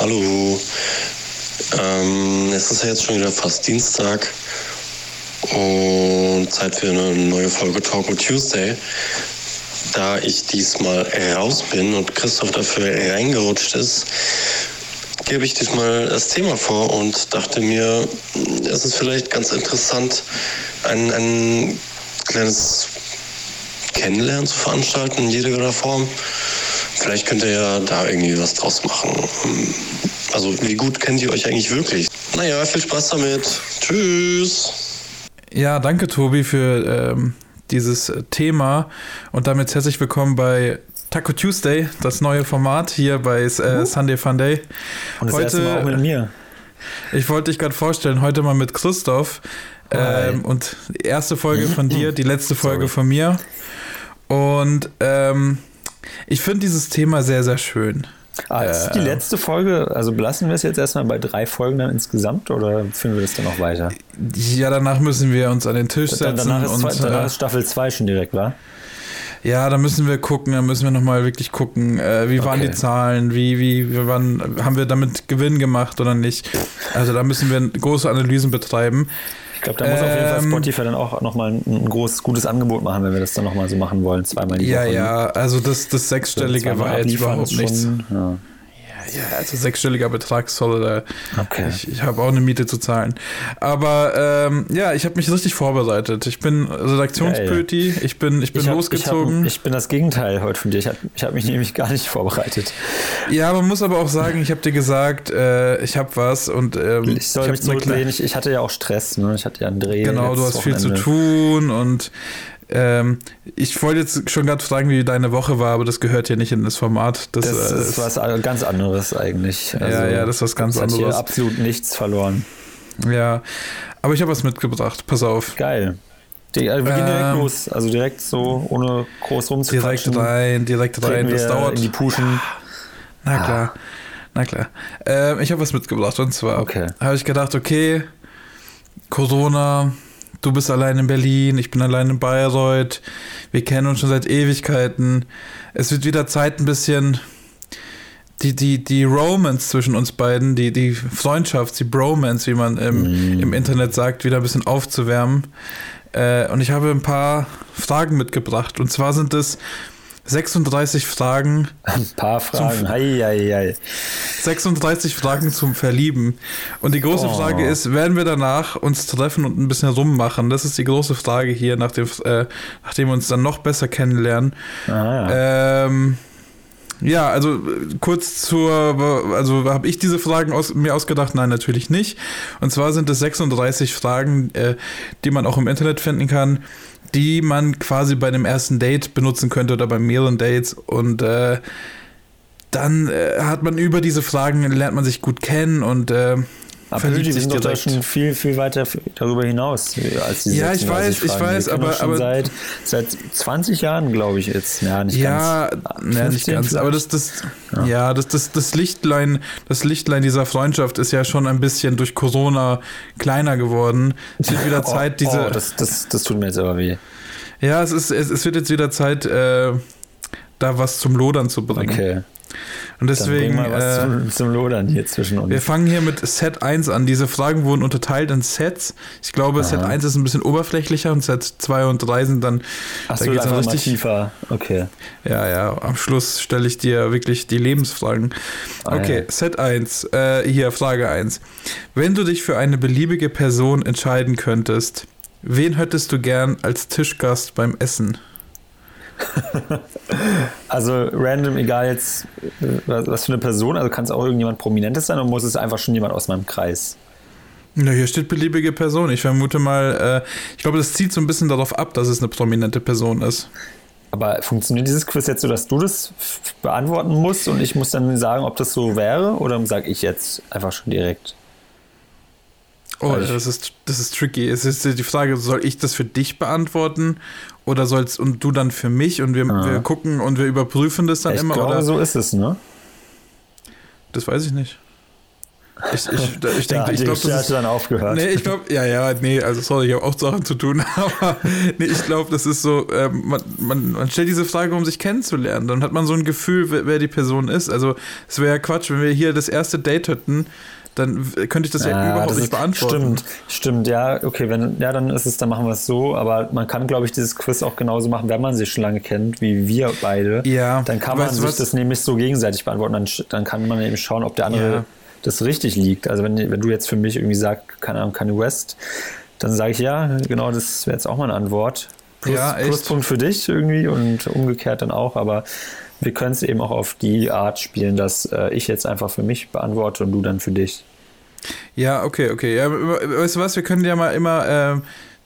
Hallo. Ähm, es ist ja jetzt schon wieder fast Dienstag und Zeit für eine neue Folge Talk with Tuesday. Da ich diesmal raus bin und Christoph dafür reingerutscht ist, gebe ich diesmal das Thema vor und dachte mir, es ist vielleicht ganz interessant, ein, ein kleines Kennenlernen zu veranstalten in jeder Form. Vielleicht könnt ihr ja da irgendwie was draus machen. Also wie gut kennt ihr euch eigentlich wirklich? Naja, viel Spaß damit. Tschüss. Ja, danke Tobi für ähm, dieses Thema und damit herzlich willkommen bei Taco Tuesday, das neue Format hier bei äh, Sunday Fun Day. Und das heute, erste Mal auch mit mir. Ich wollte dich gerade vorstellen, heute mal mit Christoph. Ähm, und erste Folge von dir, die letzte Folge Sorry. von mir. Und ähm, ich finde dieses Thema sehr, sehr schön. Ah, ist die letzte Folge, also belassen wir es jetzt erstmal bei drei Folgen dann insgesamt oder führen wir das dann noch weiter? Ja, danach müssen wir uns an den Tisch setzen. danach, ist, und, zwei, danach ist Staffel 2 schon direkt, wa? Ja, da müssen wir gucken, da müssen wir nochmal wirklich gucken, äh, wie okay. waren die Zahlen, wie, wie, wie waren, haben wir damit Gewinn gemacht oder nicht. Also da müssen wir große Analysen betreiben. Ich glaube, da muss ähm, auf jeden Fall ähm, Spotify dann auch nochmal ein, ein großes, gutes Angebot machen, wenn wir das dann nochmal so machen wollen, zweimal die ja, Woche. Ja, ja, also das, das Sechsstellige war jetzt überhaupt nichts. Ja. Ja, also sechsstelliger Betrag soll da. Okay. Ich, ich habe auch eine Miete zu zahlen. Aber ähm, ja, ich habe mich richtig vorbereitet. Ich bin Redaktionspöti, ich bin, ich bin ich hab, losgezogen. Ich, hab, ich, bin das Gegenteil heute von dir. Ich habe ich hab mich nämlich gar nicht vorbereitet. Ja, man muss aber auch sagen, ich habe dir gesagt, äh, ich habe was und ähm, ich soll ich mich zurücklehnen. Ich, ich hatte ja auch Stress, ne? Ich hatte ja einen Dreh. Genau, du hast Wochenende. viel zu tun und ähm, ich wollte jetzt schon gerade fragen, wie deine Woche war, aber das gehört ja nicht in das Format. Das, das äh, ist was ganz anderes eigentlich. Also, ja, ja, das ist was ganz anderes. Hier absolut nichts verloren. Ja, aber ich habe was mitgebracht. Pass auf. Geil. Die, also wir gehen direkt ähm, los, also direkt so, ohne groß rumzuquatschen. Direkt rein, direkt rein. Das dauert. In die Puschen. Na klar, ah. na klar. Ähm, ich habe was mitgebracht und zwar okay. habe ich gedacht, okay, Corona, du bist allein in Berlin, ich bin allein in Bayreuth, wir kennen uns schon seit Ewigkeiten. Es wird wieder Zeit, ein bisschen die, die, die Romance zwischen uns beiden, die, die Freundschaft, die Bromance, wie man im, mm. im Internet sagt, wieder ein bisschen aufzuwärmen. Äh, und ich habe ein paar Fragen mitgebracht. Und zwar sind es 36 Fragen. Ein paar Fragen. Hei, hei, hei. 36 Fragen zum Verlieben. Und die große oh. Frage ist, werden wir danach uns treffen und ein bisschen rummachen? Das ist die große Frage hier, nachdem, äh, nachdem wir uns dann noch besser kennenlernen. Ah, ja. Ähm, ja, also kurz zur, also habe ich diese Fragen aus, mir ausgedacht? Nein, natürlich nicht. Und zwar sind es 36 Fragen, äh, die man auch im Internet finden kann die man quasi bei dem ersten Date benutzen könnte oder bei mehreren Dates. Und äh, dann äh, hat man über diese Fragen, lernt man sich gut kennen und äh, aber die sich sind doch schon viel, viel weiter darüber hinaus als diese Ja, ich weiß, Fragen. ich weiß, aber, aber seit, seit 20 Jahren, glaube ich jetzt. Ja, nicht ja, ganz. Ja, nicht ganz. Vielleicht. Aber das, das, ja. ja, das, das, das Lichtlein, das Lichtlein dieser Freundschaft ist ja schon ein bisschen durch Corona kleiner geworden. Es wird wieder oh, Zeit, diese. Oh, das, das, das tut mir jetzt aber weh. Ja, es ist, es, es wird jetzt wieder Zeit, äh, da was zum Lodern zu bringen. Okay. Und deswegen. Dann was äh, zum, zum, Lodern hier zwischen uns. Wir fangen hier mit Set 1 an. Diese Fragen wurden unterteilt in Sets. Ich glaube, Aha. Set 1 ist ein bisschen oberflächlicher und Set 2 und 3 sind dann. Ach da so, geht's dann richtig tiefer. Okay. Ja, ja. Am Schluss stelle ich dir wirklich die Lebensfragen. Ah, okay, ja. Set 1. Äh, hier, Frage 1. Wenn du dich für eine beliebige Person entscheiden könntest, wen hättest du gern als Tischgast beim Essen? also random, egal jetzt was für eine Person, also kann es auch irgendjemand Prominentes sein oder muss es einfach schon jemand aus meinem Kreis? Na, hier steht beliebige Person. Ich vermute mal, äh, ich glaube, das zieht so ein bisschen darauf ab, dass es eine prominente Person ist. Aber funktioniert dieses Quiz jetzt so, dass du das beantworten musst und ich muss dann sagen, ob das so wäre oder sage ich jetzt einfach schon direkt? Oh, das ist, das ist tricky. Es ist die Frage, soll ich das für dich beantworten oder sollst und du dann für mich und wir, ah. wir gucken und wir überprüfen das dann ich immer? Glaube, oder? so ist es, ne? Das weiß ich nicht. Ich, ich, ich denke, da ich glaube, das ist dann aufgehört. Nee, ich glaube, ja, ja, nee, also sorry, ich habe auch Sachen zu tun, aber nee, ich glaube, das ist so, äh, man, man, man stellt diese Frage, um sich kennenzulernen. Dann hat man so ein Gefühl, wer, wer die Person ist. Also es wäre ja Quatsch, wenn wir hier das erste Date hätten dann könnte ich das ja, ja überhaupt das nicht beantworten. Stimmt, stimmt, ja, okay, wenn, ja, dann ist es, dann machen wir es so, aber man kann, glaube ich, dieses Quiz auch genauso machen, wenn man sich schon lange kennt, wie wir beide. Ja. Dann kann man sich was? das nämlich so gegenseitig beantworten, dann, dann kann man eben schauen, ob der andere ja. das richtig liegt. Also wenn, wenn du jetzt für mich irgendwie sagst, keine Ahnung, Kanye West, dann sage ich ja, genau, das wäre jetzt auch mal eine Antwort. Plus, ja, Pluspunkt für dich irgendwie und umgekehrt dann auch, aber wir können es eben auch auf die Art spielen, dass äh, ich jetzt einfach für mich beantworte und du dann für dich. Ja, okay, okay. Ja, weißt du was, wir können ja mal immer äh,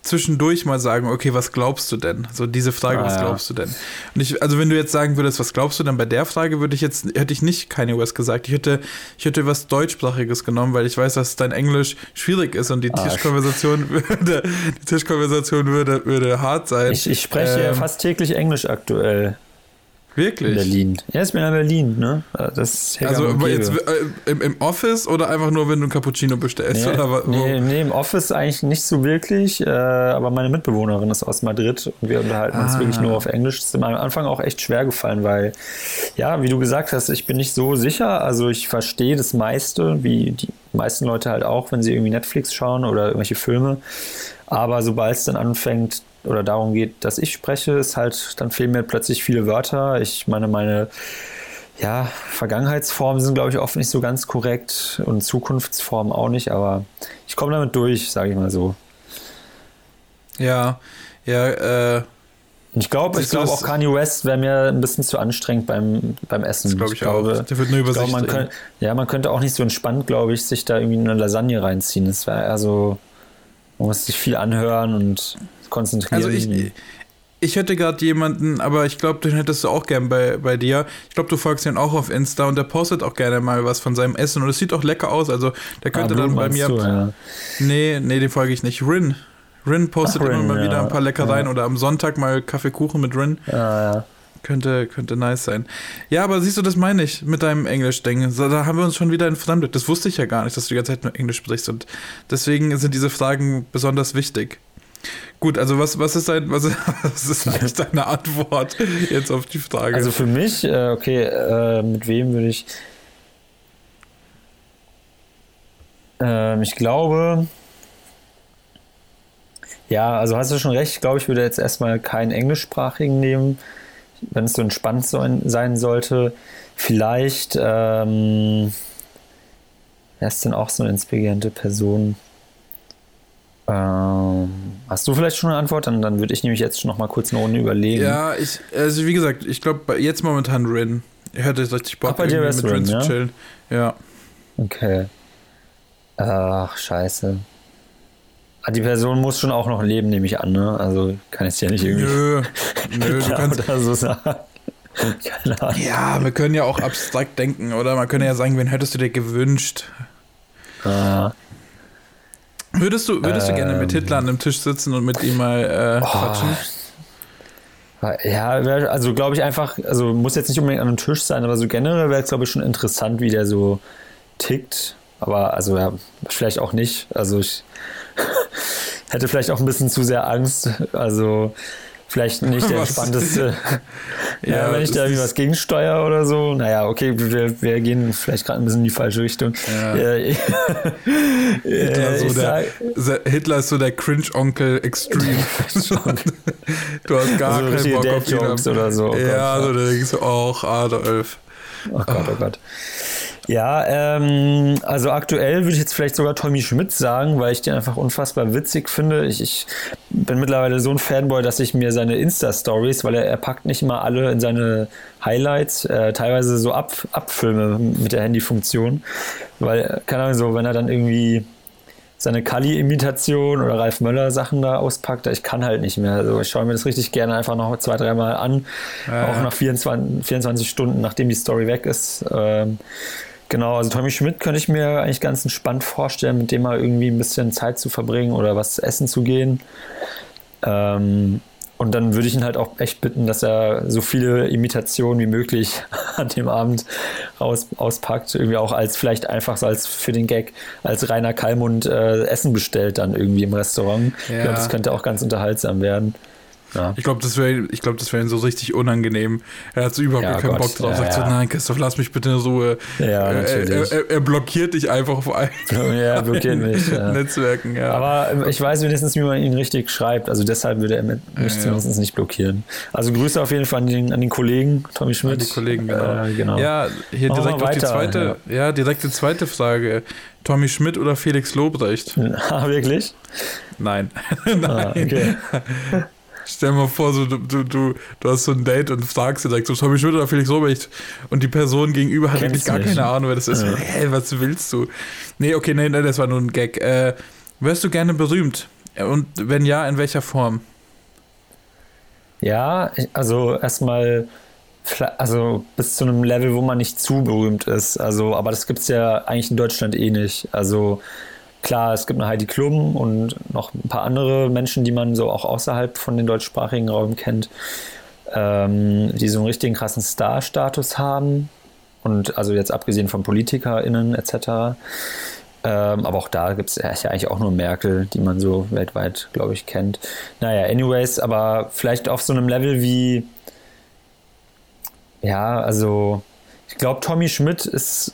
zwischendurch mal sagen, okay, was glaubst du denn? So diese Frage, ah, was glaubst du denn? Und ich, also wenn du jetzt sagen würdest, was glaubst du denn bei der Frage, würde ich jetzt, hätte ich nicht Kanye West gesagt. Ich hätte, ich hätte was deutschsprachiges genommen, weil ich weiß, dass dein Englisch schwierig ist und die ah, Tischkonversation würde, die Tischkonversation würde, würde hart sein. Ich, ich spreche ähm, fast täglich Englisch aktuell. Wirklich? In Berlin. Ja, ist mir in Berlin, ne? Das also jetzt äh, im, im, Office oder einfach nur, wenn du ein Cappuccino bestellst? Nee, oder was? Nee, nee, im Office eigentlich nicht so wirklich, äh, aber meine Mitbewohnerin ist aus Madrid und wir unterhalten ah. uns wirklich nur auf Englisch. Das ist mir am Anfang auch echt schwer gefallen, weil, ja, wie du gesagt hast, ich bin nicht so sicher. Also ich verstehe das meiste, wie die meisten Leute halt auch, wenn sie irgendwie Netflix schauen oder irgendwelche Filme. Aber sobald es dann anfängt, oder darum geht, dass ich spreche, ist halt, dann fehlen mir plötzlich viele Wörter. Ich meine, meine ja, Vergangenheitsformen sind, glaube ich, oft nicht so ganz korrekt und Zukunftsformen auch nicht, aber ich komme damit durch, sage ich mal so. Ja, ja, äh. Ich glaube, ich glaube auch Kanye West wäre mir ein bisschen zu anstrengend beim, beim Essen. Das glaube ich, ich glaube, auch. Der wird nur über sich man könnt, Ja, man könnte auch nicht so entspannt, glaube ich, sich da irgendwie eine Lasagne reinziehen. Das wäre eher so, man muss sich viel anhören und konzentrieren. Also ich, ich hätte gerade jemanden, aber ich glaube, den hättest du auch gern bei, bei dir. Ich glaube, du folgst ihn auch auf Insta und der postet auch gerne mal was von seinem Essen und es sieht auch lecker aus. Also der könnte ah, dann bei mir. Du, ja. Nee, nee, den folge ich nicht. Rin. Rin postet Ach, Rin, immer mal ja. wieder ein paar Leckereien ja. oder am Sonntag mal Kaffeekuchen mit Rin. Ja, ja. Könnte, könnte nice sein. Ja, aber siehst du, das meine ich mit deinem Englisch-Ding. Da haben wir uns schon wieder entfremdet. Das wusste ich ja gar nicht, dass du die ganze Zeit nur Englisch sprichst. Und deswegen sind diese Fragen besonders wichtig. Gut, also was, was, ist, dein, was, was ist eigentlich deine Antwort jetzt auf die Frage? Also für mich, äh, okay, äh, mit wem würde ich. Ähm, ich glaube. Ja, also hast du schon recht. Ich glaube, ich würde jetzt erstmal keinen englischsprachigen nehmen, wenn es so entspannt sein sollte. Vielleicht. Ähm, wer ist denn auch so eine inspirierende Person? Ähm, hast du vielleicht schon eine Antwort? Dann, dann würde ich nämlich jetzt noch mal kurz eine Runde überlegen. Ja, ich, also wie gesagt, ich glaube jetzt momentan Rin. Ich hätte richtig Bock, Ach, bei dir mit Rin, Rin zu chillen. Ja. Okay. Ach, scheiße. Ah, die Person muss schon auch noch leben, nehme ich an, ne? Also kann ich ja nicht irgendwie. Nö, nö, du kannst. So sagen. Keine Ahnung. Ja, wir können ja auch abstrakt denken, oder? Man könnte ja sagen, wen hättest du dir gewünscht? Ah. Würdest du, würdest ähm, du gerne mit Hitler an einem Tisch sitzen und mit ihm mal äh, oh, quatschen? Ja, also glaube ich einfach, also muss jetzt nicht unbedingt an einem Tisch sein, aber so generell wäre es, glaube ich, schon interessant, wie der so tickt. Aber also ja, vielleicht auch nicht. Also ich hätte vielleicht auch ein bisschen zu sehr Angst. Also vielleicht nicht der entspannteste. ja, wenn ich da irgendwie was gegensteuere oder so. Naja, okay, wir, wir gehen vielleicht gerade ein bisschen in die falsche Richtung. Ja. Äh, Hitler, so der, sag, Hitler, ist so der Cringe-Onkel Extreme. du hast gar also keinen Bock auf Jokes oder so. Oh ja, Gott, so da denkst du auch, Adolf. Oh Gott, oh Gott. Ja, ähm, also aktuell würde ich jetzt vielleicht sogar Tommy Schmidt sagen, weil ich den einfach unfassbar witzig finde. Ich, ich bin mittlerweile so ein Fanboy, dass ich mir seine Insta-Stories, weil er, er packt nicht immer alle in seine Highlights, äh, teilweise so ab, abfilme mit der Handyfunktion. Weil, keine Ahnung, so, wenn er dann irgendwie seine Kali-Imitation oder Ralf Möller-Sachen da auspackt, ich kann halt nicht mehr. Also ich schaue mir das richtig gerne einfach noch zwei, dreimal an, ja, auch nach 24, 24 Stunden, nachdem die Story weg ist. Ähm, Genau, also Tommy Schmidt könnte ich mir eigentlich ganz entspannt vorstellen, mit dem mal irgendwie ein bisschen Zeit zu verbringen oder was essen zu gehen. Ähm, und dann würde ich ihn halt auch echt bitten, dass er so viele Imitationen wie möglich an dem Abend raus, auspackt. Irgendwie auch als vielleicht einfach so als für den Gag als Rainer Kallmund äh, Essen bestellt dann irgendwie im Restaurant. Ja. Ich glaube, das könnte auch ganz unterhaltsam werden. Ja. Ich glaube, das wäre glaub, wär ihm so richtig unangenehm. Er hat so überhaupt ja, keinen Gott. Bock drauf. Er sagt so, nein, Christoph, lass mich bitte in Ruhe. Ja, er, er, er, blockiert dich einfach auf allen ja, blockiert mich, Netzwerken. Ja. Aber ich weiß wenigstens, wie man ihn richtig schreibt. Also deshalb würde er mich zumindest nicht blockieren. Also Grüße auf jeden Fall an den, an den Kollegen, Tommy Schmidt. An die Kollegen, genau. Äh, genau. Ja, hier Machen direkt auf die zweite, ja. direkt die zweite Frage. Tommy Schmidt oder Felix Lobrecht? Ah, wirklich? Nein. Nein. Ah, okay. Stell dir mal vor, so, du, du, du, du hast so ein Date und fragst direkt so, Tommy Schmidt oder Felix Lobrecht und die Person gegenüber hat wirklich gar keine Ahnung, wer das ist. Ja. Hä, was willst du? Nee, okay, nee, nee, das war nur ein Gag. Äh, wärst du gerne berühmt? Und wenn ja, in welcher Form? Ja, also erstmal also bis zu einem Level, wo man nicht zu berühmt ist. Also, aber das gibt es ja eigentlich in Deutschland eh nicht. Also Klar, es gibt eine Heidi Klum und noch ein paar andere Menschen, die man so auch außerhalb von den deutschsprachigen Raum kennt, ähm, die so einen richtigen krassen Star-Status haben. Und also jetzt abgesehen von PolitikerInnen etc. Ähm, aber auch da gibt es ja eigentlich auch nur Merkel, die man so weltweit, glaube ich, kennt. Naja, anyways, aber vielleicht auf so einem Level wie, ja, also ich glaube, Tommy Schmidt ist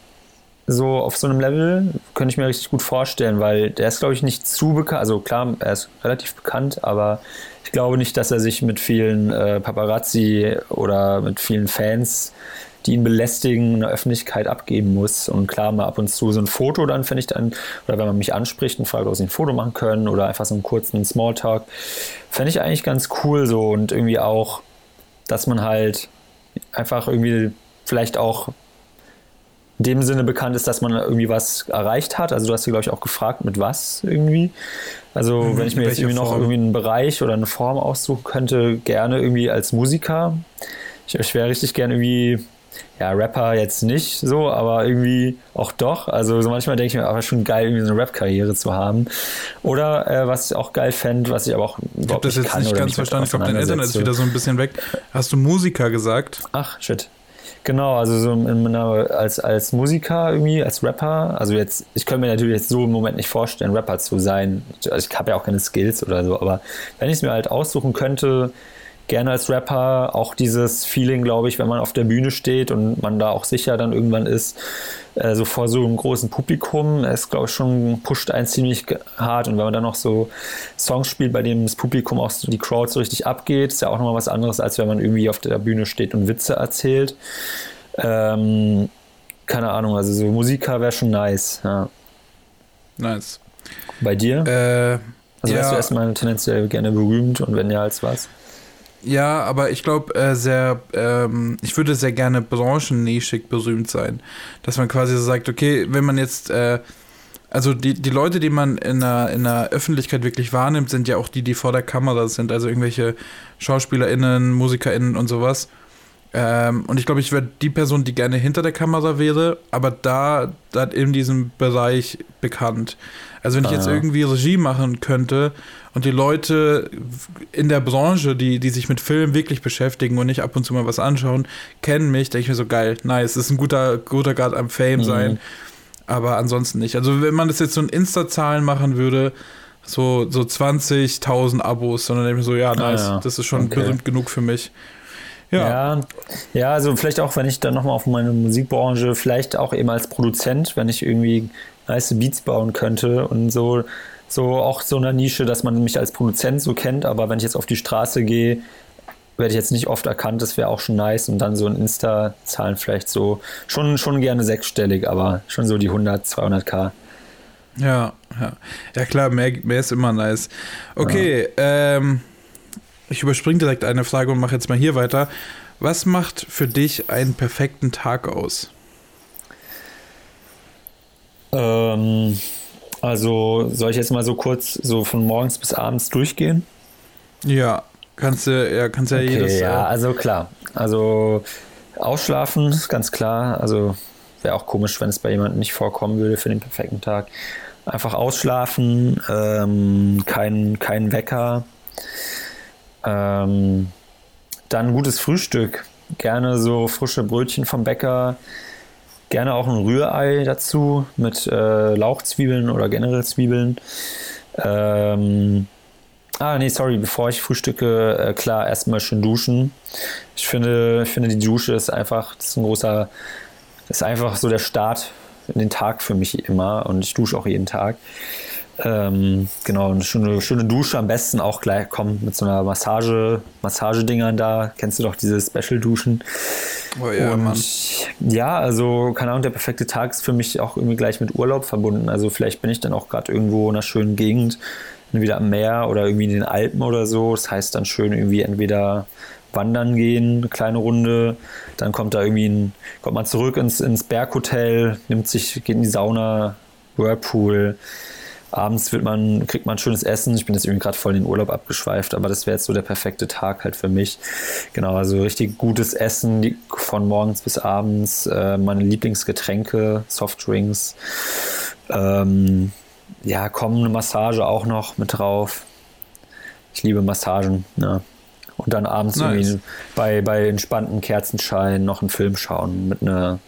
so auf so einem Level könnte ich mir richtig gut vorstellen, weil der ist, glaube ich, nicht zu bekannt. Also klar, er ist relativ bekannt, aber ich glaube nicht, dass er sich mit vielen äh, Paparazzi oder mit vielen Fans, die ihn belästigen, in der Öffentlichkeit abgeben muss. Und klar, mal ab und zu so ein Foto dann, finde ich dann, oder wenn man mich anspricht und fragt, ob sie ein Foto machen können oder einfach so einen kurzen Smalltalk, fände ich eigentlich ganz cool so und irgendwie auch, dass man halt einfach irgendwie vielleicht auch dem Sinne bekannt ist, dass man irgendwie was erreicht hat. Also du hast dir, glaube ich, auch gefragt, mit was irgendwie. Also mhm, wenn ich mir jetzt irgendwie Form? noch irgendwie einen Bereich oder eine Form aussuchen könnte, gerne irgendwie als Musiker. Ich, ich wäre richtig gerne irgendwie, ja, Rapper jetzt nicht so, aber irgendwie auch doch. Also so manchmal denke ich mir, aber schon geil, irgendwie so eine Rap-Karriere zu haben. Oder äh, was ich auch geil fände, was ich aber auch Ich habe das jetzt nicht ganz verstanden. Ich glaube, dein Internet ist wieder so ein bisschen weg. Hast du Musiker gesagt? Ach, shit. Genau, also so einer, als, als Musiker irgendwie, als Rapper, also jetzt, ich könnte mir natürlich jetzt so im Moment nicht vorstellen, Rapper zu sein. Also ich habe ja auch keine Skills oder so, aber wenn ich es mir halt aussuchen könnte, gerne als Rapper auch dieses Feeling, glaube ich, wenn man auf der Bühne steht und man da auch sicher dann irgendwann ist, äh, so vor so einem großen Publikum, ist, glaube ich, schon pusht einen ziemlich hart. Und wenn man dann noch so Songs spielt, bei denen das Publikum auch so die Crowd so richtig abgeht, ist ja auch nochmal was anderes, als wenn man irgendwie auf der Bühne steht und Witze erzählt. Ähm, keine Ahnung, also so Musiker wäre schon nice, ja. Nice. Bei dir? Äh, also ja. wärst du erstmal tendenziell gerne berühmt und wenn ja, als was? Ja, aber ich glaube, äh, sehr, ähm, ich würde sehr gerne branchennäschig berühmt sein. Dass man quasi so sagt, okay, wenn man jetzt, äh, also die, die Leute, die man in der, in der Öffentlichkeit wirklich wahrnimmt, sind ja auch die, die vor der Kamera sind, also irgendwelche SchauspielerInnen, MusikerInnen und sowas. Ähm, und ich glaube, ich wäre die Person, die gerne hinter der Kamera wäre, aber da, da in diesem Bereich bekannt. Also wenn ich jetzt ah. irgendwie Regie machen könnte und die Leute in der Branche, die, die sich mit Film wirklich beschäftigen und nicht ab und zu mal was anschauen, kennen mich, denke ich mir so geil, nice, das ist ein guter, guter Grad am Fame mhm. sein. Aber ansonsten nicht. Also wenn man das jetzt so in Insta-Zahlen machen würde, so, so 20.000 Abos, sondern denke ich mir so, ja, nice, ah, ja. das ist schon okay. berühmt genug für mich. Ja. ja. ja, also vielleicht auch, wenn ich dann nochmal auf meine Musikbranche, vielleicht auch eben als Produzent, wenn ich irgendwie nice Beats bauen könnte und so, so auch so eine Nische, dass man mich als Produzent so kennt, aber wenn ich jetzt auf die Straße gehe, werde ich jetzt nicht oft erkannt, das wäre auch schon nice und dann so ein Insta-Zahlen vielleicht so, schon, schon gerne sechsstellig, aber schon so die 100, 200k. Ja, ja. Ja klar, mehr, mehr ist immer nice. Okay, ja. ähm, ich überspringe direkt eine Frage und mache jetzt mal hier weiter. Was macht für dich einen perfekten Tag aus? Ähm, also soll ich jetzt mal so kurz so von morgens bis abends durchgehen? Ja, kannst du ja, kannst ja okay, jedes. Ja, äh, also klar. Also ausschlafen ist ganz klar. Also wäre auch komisch, wenn es bei jemandem nicht vorkommen würde für den perfekten Tag. Einfach ausschlafen, ähm, kein, kein Wecker. Ähm, dann ein gutes Frühstück. gerne so frische Brötchen vom Bäcker, gerne auch ein Rührei dazu mit äh, Lauchzwiebeln oder generell Zwiebeln. Ähm, ah, nee, sorry, bevor ich frühstücke, äh, klar, erstmal schön duschen. Ich finde, ich finde, die Dusche ist einfach, ist ein großer, ist einfach so der Start in den Tag für mich immer und ich dusche auch jeden Tag. Ähm, genau, eine schöne, schöne Dusche am besten auch gleich kommt mit so einer Massage, Massagedingern da. Kennst du doch diese Special-Duschen? Oh ja, und Mann. ja, also keine Ahnung, der perfekte Tag ist für mich auch irgendwie gleich mit Urlaub verbunden. Also vielleicht bin ich dann auch gerade irgendwo in einer schönen Gegend, wieder am Meer oder irgendwie in den Alpen oder so. Das heißt dann schön irgendwie entweder wandern gehen, eine kleine Runde, dann kommt da irgendwie ein, kommt man zurück ins, ins Berghotel, nimmt sich, geht in die Sauna, Whirlpool. Abends wird man, kriegt man schönes Essen. Ich bin jetzt irgendwie gerade voll in den Urlaub abgeschweift, aber das wäre jetzt so der perfekte Tag halt für mich. Genau, also richtig gutes Essen von morgens bis abends, äh, meine Lieblingsgetränke, Softdrinks. Ähm, ja, komm, eine Massage auch noch mit drauf. Ich liebe Massagen, ja. Und dann abends Nice. irgendwie bei, bei entspannten Kerzenschein noch einen Film schauen mit einer,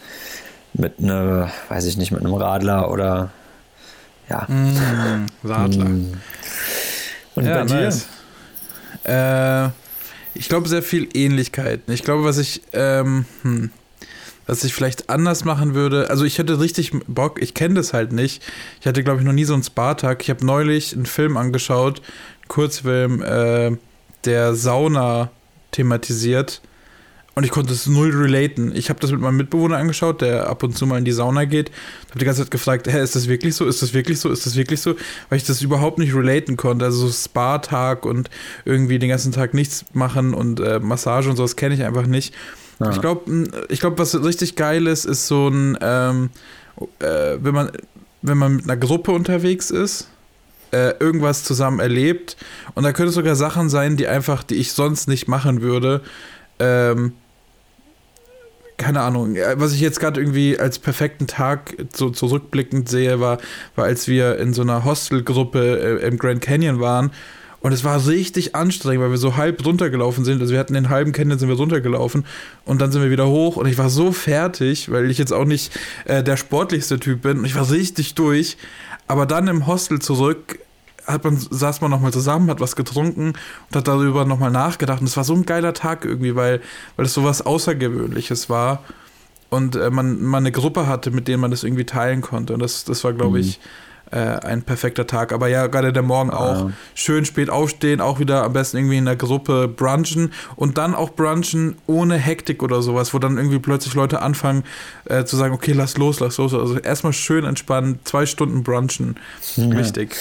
mit einer, weiß ich nicht, mit einem Radler oder ja. Mm, Radler. Mm. Und ja, bei dir? nice. Äh, ich glaube, sehr viel Ähnlichkeiten. Ich glaube, was ich, ähm, hm, was ich vielleicht anders machen würde, also ich hätte richtig Bock, ich kenne das halt nicht. Ich hatte, glaube ich, noch nie so einen Spa-Tag. Ich habe neulich einen Film angeschaut, einen Kurzfilm, äh, der Sauna thematisiert. Und ich konnte es null relaten. Ich habe das mit meinem Mitbewohner angeschaut, der ab und zu mal in die Sauna geht. Habe die ganze Zeit gefragt, hä, ist das wirklich so? Ist das wirklich so? Ist das wirklich so? Weil ich das überhaupt nicht relaten konnte. Also so Spa-Tag und irgendwie den ganzen Tag nichts machen und äh, Massage und sowas kenne ich einfach nicht. Ja. Ich glaube, ich glaub, was richtig geil ist, ist so ein, ähm, äh, wenn man, wenn man mit einer Gruppe unterwegs ist, äh, irgendwas zusammen erlebt und da können es sogar Sachen sein, die einfach, die ich sonst nicht machen würde. Ähm, keine Ahnung, was ich jetzt gerade irgendwie als perfekten Tag so zurückblickend sehe, war, war als wir in so einer Hostelgruppe äh, im Grand Canyon waren. Und es war richtig anstrengend, weil wir so halb runtergelaufen sind. Also wir hatten den halben Canyon, sind wir runtergelaufen und dann sind wir wieder hoch und ich war so fertig, weil ich jetzt auch nicht äh, der sportlichste Typ bin. Und ich war richtig durch. Aber dann im Hostel zurück hat man, saß man nochmal zusammen, hat was getrunken und hat darüber nochmal nachgedacht. Und es war so ein geiler Tag irgendwie, weil, weil es so was Außergewöhnliches war. Und äh, man, man eine Gruppe hatte, mit denen man das irgendwie teilen konnte. Und das, das war, glaube ich, äh, ein perfekter Tag. Aber ja, gerade der Morgen auch. Ja. Schön spät aufstehen, auch wieder am besten irgendwie in der Gruppe brunchen und dann auch brunchen ohne Hektik oder sowas, wo dann irgendwie plötzlich Leute anfangen äh, zu sagen, okay, lass los, lass los. Also erstmal schön entspannen, zwei Stunden brunchen. Wichtig.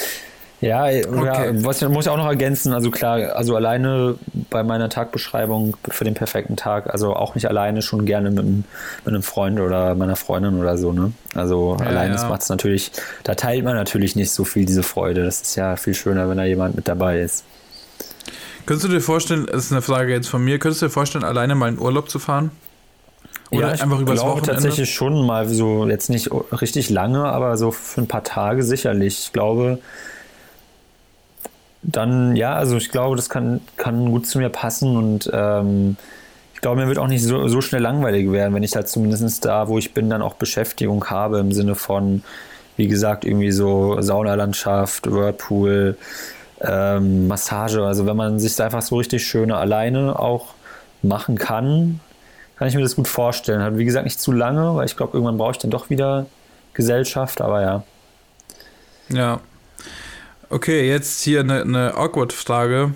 Ja, ja, Okay. was ich, muss ich auch noch ergänzen, also klar, also alleine bei meiner Tagbeschreibung für den perfekten Tag, also auch nicht alleine, schon gerne mit, einem- mit einem Freund oder meiner Freundin oder so, ne? Also Ja, alleine, ja. das macht es natürlich, da teilt man natürlich nicht so viel diese Freude. Das ist ja viel schöner, wenn da jemand mit dabei ist. Könntest du dir vorstellen, das ist eine Frage jetzt von mir, könntest du dir vorstellen, alleine mal in Urlaub zu fahren? Oder ich einfach übers glaube Wochenende? tatsächlich schon mal so, jetzt nicht richtig lange, aber so für ein paar Tage sicherlich. Ich glaube, dann, ja, also ich glaube, das kann, kann gut zu mir passen und ähm, ich glaube, mir wird auch nicht so, so schnell langweilig werden, wenn ich halt zumindest da, wo ich bin, dann auch Beschäftigung habe im Sinne von, wie gesagt, irgendwie so Saunalandschaft, Whirlpool, ähm, Massage. Also wenn man sich einfach so richtig schöne alleine auch machen kann, kann ich mir das gut vorstellen. Hat wie gesagt nicht zu lange, weil ich glaube, irgendwann brauche ich dann doch wieder Gesellschaft, aber ja. Ja. Okay, jetzt hier eine, eine Awkward-Frage.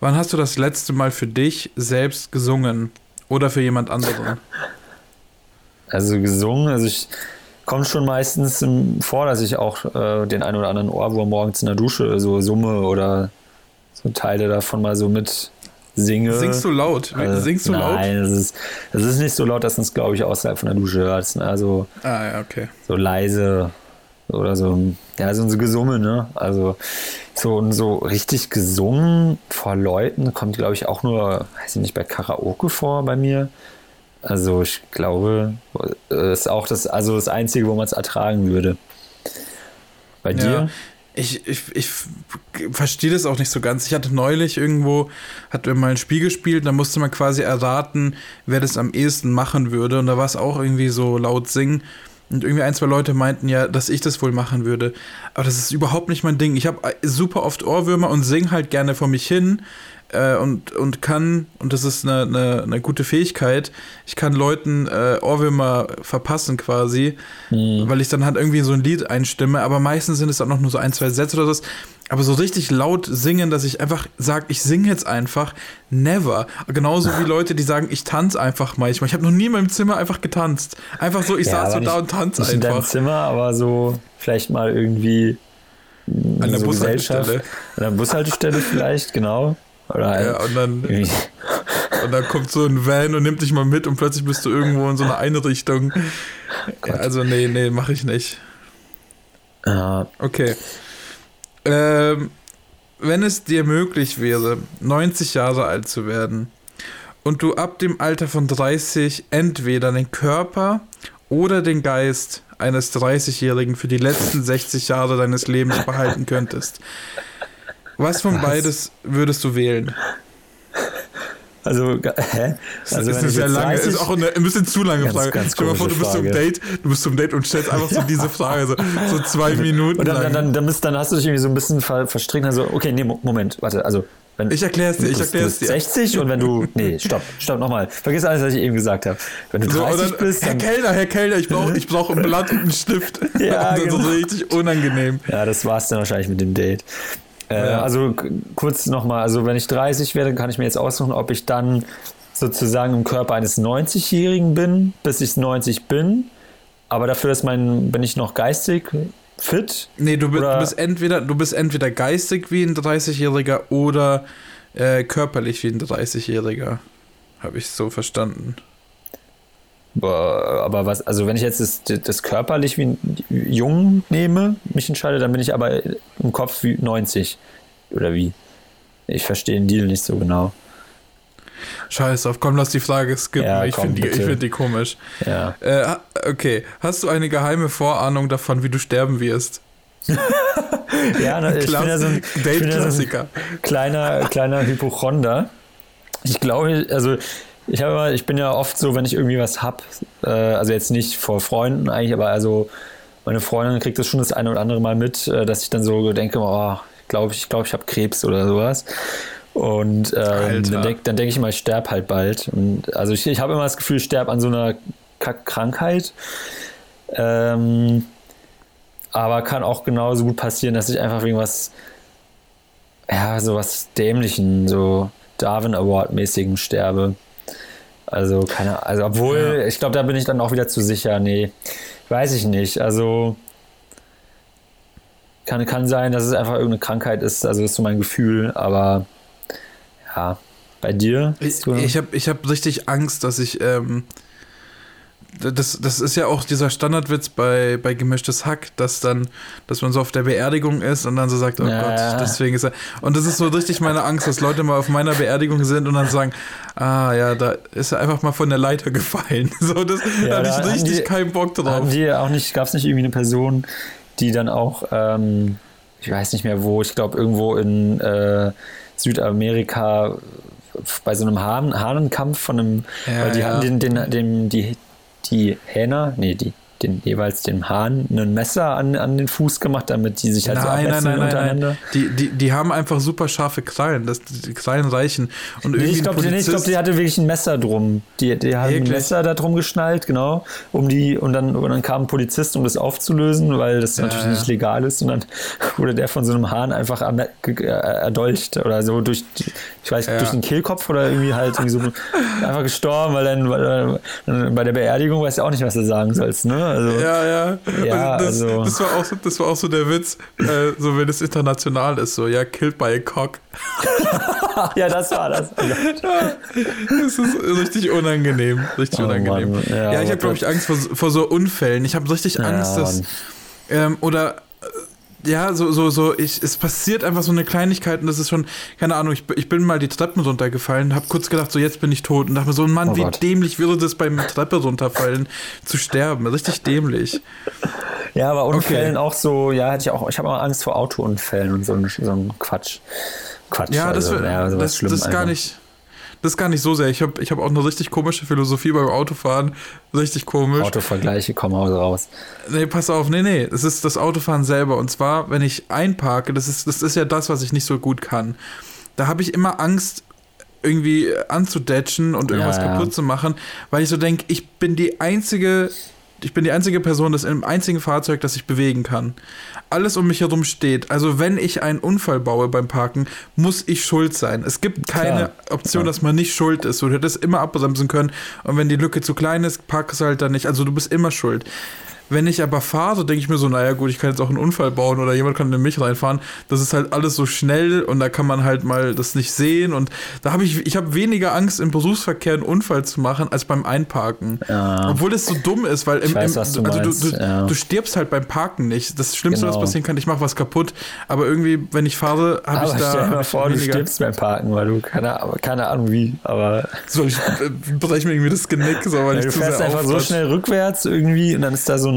Wann hast du das letzte Mal für dich selbst gesungen? Oder für jemand anderen? Also gesungen, also ich komme schon meistens vor, dass ich auch äh, den einen oder anderen Ohrwurm morgens in der Dusche so summe oder so Teile davon mal so mit singe. Singst du laut? Also, Singst du laut? Nein, es ist, es ist nicht so laut, dass man es, glaube ich, außerhalb von der Dusche hört. Sind also Ah, ja, okay. so leise oder so, ja, so ein Gesumme, ne? Also so, und so richtig gesungen vor Leuten kommt, glaube ich, auch nur, weiß ich nicht, bei Karaoke vor bei mir. Also ich glaube, äh, ist auch das, also das Einzige, wo man es ertragen würde. Bei dir? ich, ich, ich verstehe das auch nicht so ganz. Ich hatte neulich irgendwo, hat mir mal ein Spiel gespielt, da musste man quasi erraten, wer das am ehesten machen würde. Und da war es auch irgendwie so laut singen. Und irgendwie ein, zwei Leute meinten ja, dass ich das wohl machen würde. Aber das ist überhaupt nicht mein Ding. Ich habe super oft Ohrwürmer und sing halt gerne vor mich hin äh, und, und kann, und das ist eine, eine, eine gute Fähigkeit, ich kann Leuten äh, Ohrwürmer verpassen quasi, mhm. weil ich dann halt irgendwie so ein Lied einstimme, aber meistens sind es dann noch nur so ein, zwei Sätze oder so. Aber so richtig laut singen, dass ich einfach sage, ich singe jetzt einfach, never. Genauso wie Leute, die sagen, ich tanze einfach manchmal. Ich habe noch nie in meinem Zimmer einfach getanzt. Einfach so, ich ja, saß so da und tanze einfach. Nicht in deinem Zimmer, aber so vielleicht mal irgendwie an der so Bushaltestelle. An der Bushaltestelle vielleicht, genau. Oder ja, und dann, und dann kommt so ein Van und nimmt dich mal mit und plötzlich bist du irgendwo in so einer Einrichtung. Ja, also, nee, nee, mach ich nicht. Ja. Okay. Ähm, wenn es dir möglich wäre, 90 Jahre alt zu werden und du ab dem Alter von 30 entweder den Körper oder den Geist eines 30-Jährigen für die letzten 60 Jahre deines Lebens behalten könntest, was von Was? beides würdest du wählen? Also, hä? Also, das ist eine sehr lange, ist auch eine, ein bisschen zu lange ganz, Frage. Ganz Stell dir mal vor, du bist zum Date, du bist zum Date und stellst einfach so diese Frage, so, so zwei Minuten. Und dann, lang. Dann, dann, dann, dann, hast du dich irgendwie so ein bisschen ver, verstrickt. Also, okay, nee, Moment, warte, also. Wenn, ich erklär's dir, ich erklär's dir. 60 und wenn du, nee, stopp, stopp nochmal. Vergiss alles, was ich eben gesagt habe. Wenn du 30 so, dann, bist, dann, Herr Kellner, Herr Kellner, ich brauche ich brauch ein Blatt und einen Stift. ja, das genau. ist richtig unangenehm. Ja, das war's dann wahrscheinlich mit dem Date. Äh, ja. Also kurz nochmal, also wenn ich 30 werde, kann ich mir jetzt aussuchen, ob ich dann sozusagen im Körper eines 90-Jährigen bin, bis ich 90 bin. Aber dafür ist mein, bin ich noch geistig fit. Nee, du, du bist entweder, du bist entweder geistig wie ein 30-Jähriger oder äh, körperlich wie ein 30-Jähriger. Habe ich so verstanden aber was, also wenn ich jetzt das, das körperlich wie jung nehme, mich entscheide, dann bin ich aber im Kopf wie 90. Oder wie? Ich verstehe den Deal nicht so genau. Scheiß auf, komm, lass die Frage skippen. Ja, ich finde die, find die komisch. Ja. Äh, okay, hast du eine geheime Vorahnung davon, wie du sterben wirst? ja, ne, ich bin ja so ein, Date-Klassiker. Ja so kleiner, kleiner Hypochonder. Ich glaube, also ich habe, ich bin ja oft so, wenn ich irgendwie was hab, äh, also jetzt nicht vor Freunden eigentlich, aber also meine Freundin kriegt das schon das eine oder andere Mal mit, äh, dass ich dann so denke, oh, ich glaube, ich glaube, ich habe Krebs oder sowas. Und ähm, dann denke denk ich immer, ich sterbe halt bald. Und also ich, ich habe immer das Gefühl, ich sterbe an so einer Krankheit. Ähm, aber kann auch genauso gut passieren, dass ich einfach wegen was, ja, so was Dämlichen, so Darwin Award-mäßigen sterbe. Also keine also obwohl, ja. ich glaube, da bin ich dann auch wieder zu sicher. Nee, weiß ich nicht. Also kann, kann sein, dass es einfach irgendeine Krankheit ist, also das ist so mein Gefühl, aber ja, bei dir? Ich, ich habe ich hab richtig Angst, dass ich ähm, das, das ist ja auch dieser Standardwitz bei, bei gemischtes Hack, dass dann, dass man so auf der Beerdigung ist und dann so sagt, oh ja, Gott, deswegen ist er. Und das ist so richtig meine Angst, dass Leute mal auf meiner Beerdigung sind und dann sagen, ah ja, da ist er einfach mal von der Leiter gefallen. So, das ja, da hatte ich richtig die, keinen Bock drauf. Haben die auch nicht, gab es nicht irgendwie eine Person, die dann auch, ähm, ich weiß nicht mehr wo, ich glaube irgendwo in äh, Südamerika bei so einem Hahn, Hahnenkampf von einem, ja, weil die ja. hatten den, den, den, die, die Hähner, nee, die, den, jeweils dem Hahn ein Messer an, an den Fuß gemacht, damit die sich halt nein, so nein, nein, untereinander. Nein. Die, die, die haben einfach super scharfe Krallen, das, die Krallen reichen. Und nee, ich glaube, nee, glaub, die hatte wirklich ein Messer drum. Die, die haben ein Messer da drum geschnallt, genau, um die, und dann, und dann kam ein Polizist, um das aufzulösen, weil das ja, natürlich ja. nicht legal ist, und dann wurde der von so einem Hahn einfach erdolcht oder so durch, ich weiß, ja. durch den Kehlkopf oder irgendwie halt irgendwie so einfach gestorben, weil dann, weil dann bei der Beerdigung weißt du auch nicht, was du sagen sollst, ne? Also, ja, ja. ja das, also. das, war auch so, das war auch so der Witz, äh, so wenn es international ist, so, ja, killed by a cock. ja, das war das. das ist richtig unangenehm. Richtig oh, unangenehm. Ja, ja ich habe, glaube ich, Angst vor, vor so Unfällen. Ich habe richtig Angst, dass. Ähm, oder ja, so, so, so, ich, es passiert einfach so eine Kleinigkeit und das ist schon, keine Ahnung, ich, ich bin mal die Treppen runtergefallen, hab kurz gedacht, so jetzt bin ich tot und dachte mir so, Mann, oh wie Gott. dämlich würde das beim Treppe runterfallen zu sterben. Richtig dämlich. Ja, aber Unfällen okay. auch so, ja, hatte ich auch, ich habe immer Angst vor Autounfällen und so, so ein Quatsch. Quatsch. Ja, das, also, ja, das, das ist gar nicht. Das ist gar nicht so sehr. Ich habe ich hab auch eine richtig komische Philosophie beim Autofahren. Richtig komisch. Autovergleiche kommen also raus. Nee, pass auf. Nee, nee. Es ist das Autofahren selber. Und zwar, wenn ich einparke, das ist, das ist ja das, was ich nicht so gut kann. Da habe ich immer Angst, irgendwie anzudatchen und irgendwas ja, ja. kaputt zu machen, weil ich so denke, ich bin die einzige ich bin die einzige Person, das im einzigen Fahrzeug, das ich bewegen kann. Alles um mich herum steht. Also wenn ich einen Unfall baue beim Parken, muss ich schuld sein. Es gibt keine Klar. Option, Klar. dass man nicht schuld ist. Du hättest immer abbremsen können. Und wenn die Lücke zu klein ist, parkst du halt dann nicht. Also du bist immer schuld. Wenn ich aber fahre, denke ich mir so, naja gut, ich kann jetzt auch einen Unfall bauen oder jemand kann in mich reinfahren. Das ist halt alles so schnell und da kann man halt mal das nicht sehen. Und da habe ich, ich habe weniger Angst, im Berufsverkehr einen Unfall zu machen, als beim Einparken. Ja. Obwohl es so dumm ist, weil im, weiß, im, du, also du, du, ja. du, stirbst halt beim Parken nicht. Das Schlimmste, genau. was passieren kann, ich mache was kaputt. Aber irgendwie, wenn ich fahre, habe ich da. Stell dir mal vor, du stirbst beim Parken, weil du keine, keine Ahnung wie, aber. So, ich äh, breche mir irgendwie das Genick, so, weil ja, ich Du fährst einfach so schnell rückwärts irgendwie und dann ist da so ein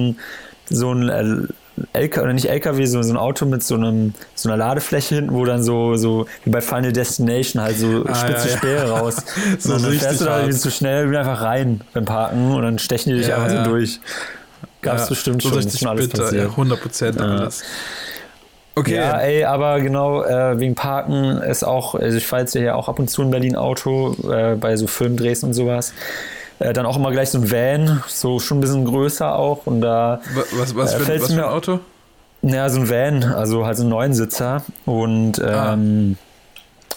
so ein äh, LKW, oder nicht LKW, so, so ein Auto mit so, einem, so einer Ladefläche hinten, wo dann so, so wie bei Final Destination halt so ah, spitze ja, Speere ja. raus. so und dann fährst du da irgendwie so schnell einfach rein beim Parken und dann stechen die dich ja, einfach so durch. Gab es bestimmt so schon, richtig schon alles bitter, passiert. Ja, 100 Prozent alles. Okay. Ja, ey, aber genau, äh, wegen Parken ist auch, also ich fahre jetzt ja auch ab und zu in Berlin Auto, äh, bei so Filmdrehs und sowas. Äh, dann auch immer gleich so ein Van, so schon ein bisschen größer auch. Und da was, was, äh, für, was für ein Auto? Ja, so ein Van, also halt so ein Neunsitzer. Und ah. ähm, ah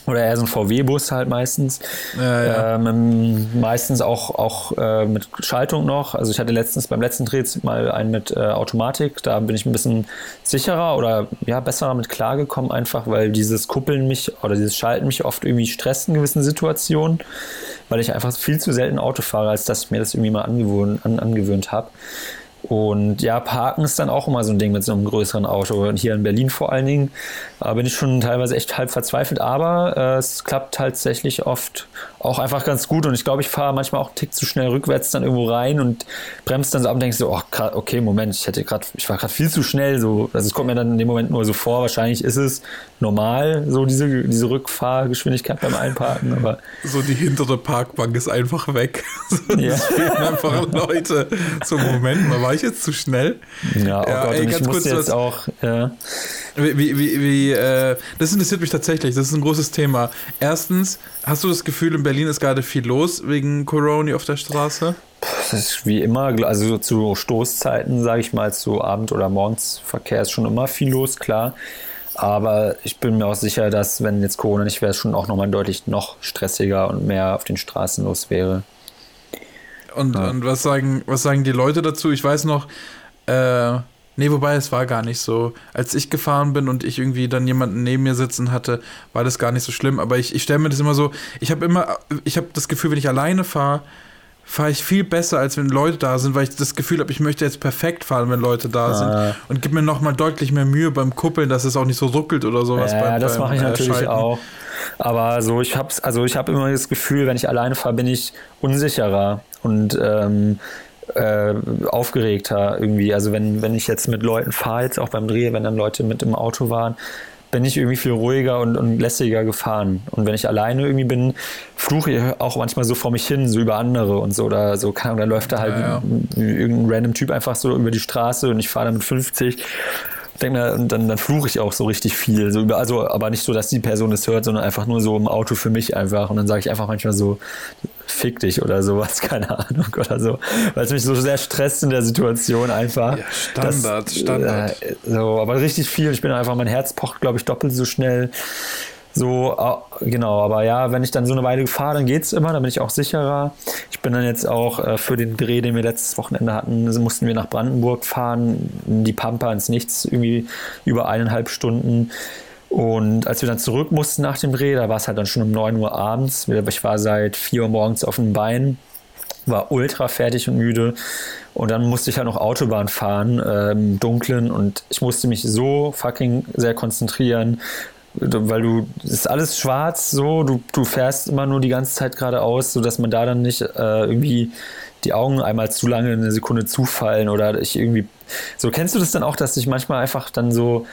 oder eher so ein VW-Bus halt meistens. Ja, ja. Ähm, meistens auch, auch äh, mit Schaltung noch. Also ich hatte letztens beim letzten Dreh mal einen mit äh, Automatik. Da bin ich ein bisschen sicherer oder ja besser damit klargekommen, einfach weil dieses Kuppeln mich oder dieses Schalten mich oft irgendwie stresst in gewissen Situationen, weil ich einfach viel zu selten Auto fahre, als dass ich mir das irgendwie mal angewöhnt, an, angewöhnt habe. Und ja, Parken ist dann auch immer so ein Ding mit so einem größeren Auto. Und hier in Berlin vor allen Dingen da bin ich schon teilweise echt halb verzweifelt. Aber äh, es klappt tatsächlich oft auch einfach ganz gut. Und ich glaube, ich fahre manchmal auch einen Tick zu schnell rückwärts dann irgendwo rein und bremst dann so ab und denke so, oh, okay, Moment, ich hätte gerade, ich war gerade viel zu schnell. So, also es kommt mir dann in dem Moment nur so vor. Wahrscheinlich ist es normal, so diese, diese Rückfahrgeschwindigkeit beim Einparken. Aber so die hintere Parkbank ist einfach weg. ja. Es fehlen einfach Leute. So, Moment mal, war ich jetzt zu schnell? Ja, oh ja, Gott, ey, ganz ich kurz jetzt was, auch, ja. Wie, wie, wie, äh, das interessiert mich tatsächlich, das ist ein großes Thema. Erstens, hast du das Gefühl, in Berlin ist gerade viel los wegen Corona auf der Straße? Das ist wie immer, also zu Stoßzeiten, sage ich mal, zu Abend- oder Morgensverkehr ist schon immer viel los, klar. Aber ich bin mir auch sicher, dass, wenn jetzt Corona nicht wäre, es schon auch nochmal deutlich noch stressiger und mehr auf den Straßen los wäre. Und, ja. und was, sagen, was sagen die Leute dazu? Ich weiß noch, äh, nee, wobei es war gar nicht so. Als ich gefahren bin und ich irgendwie dann jemanden neben mir sitzen hatte, war das gar nicht so schlimm. Aber ich, ich stelle mir das immer so, ich habe immer, ich habe das Gefühl, wenn ich alleine fahre, fahre ich viel besser, als wenn Leute da sind, weil ich das Gefühl habe, ich möchte jetzt perfekt fahren, wenn Leute da ah. sind. Und gib mir nochmal deutlich mehr Mühe beim Kuppeln, dass es auch nicht so ruckelt oder sowas. Ja, beim, das mache ich äh, natürlich Schalten. auch. Aber so, ich habe also ich habe immer das Gefühl, wenn ich alleine fahre, bin ich unsicherer und ähm, äh, aufgeregter irgendwie. Also wenn, wenn ich jetzt mit Leuten fahre, jetzt auch beim Dreh, wenn dann Leute mit im Auto waren, bin ich irgendwie viel ruhiger und, und lässiger gefahren. Und wenn ich alleine irgendwie bin, fluche ich auch manchmal so vor mich hin, so über andere und so. Oder so, kann, da läuft da halt ja, ja. irgendein random Typ einfach so über die Straße und ich fahre da mit 50 denke mir, und dann, dann fluche ich auch so richtig viel. So über, also, aber nicht so, dass die Person es hört, sondern einfach nur so im Auto für mich einfach. Und dann sage ich einfach manchmal so, fick dich oder sowas, keine Ahnung oder so. Weil es mich so sehr stresst in der Situation einfach. Ja, Standard, dass, Standard. Äh, so, aber richtig viel. Ich bin einfach, mein Herz pocht, glaube ich, doppelt so schnell. So, genau, aber ja, wenn ich dann so eine Weile fahre, dann geht es immer, dann bin ich auch sicherer. Ich bin dann jetzt auch äh, für den Dreh, den wir letztes Wochenende hatten, mussten wir nach Brandenburg fahren, in die Pampa ins Nichts, irgendwie über eineinhalb Stunden. Und als wir dann zurück mussten nach dem Dreh, da war es halt dann schon um 9 Uhr abends. Ich war seit 4 Uhr morgens auf dem Bein, war ultra fertig und müde. Und dann musste ich halt noch Autobahn fahren äh, im Dunklen und ich musste mich so fucking sehr konzentrieren, weil du, es ist alles schwarz so, du, du fährst immer nur die ganze Zeit geradeaus, sodass man da dann nicht äh, irgendwie die Augen einmal zu lange eine Sekunde zufallen oder ich irgendwie. So kennst du das dann auch, dass ich manchmal einfach dann so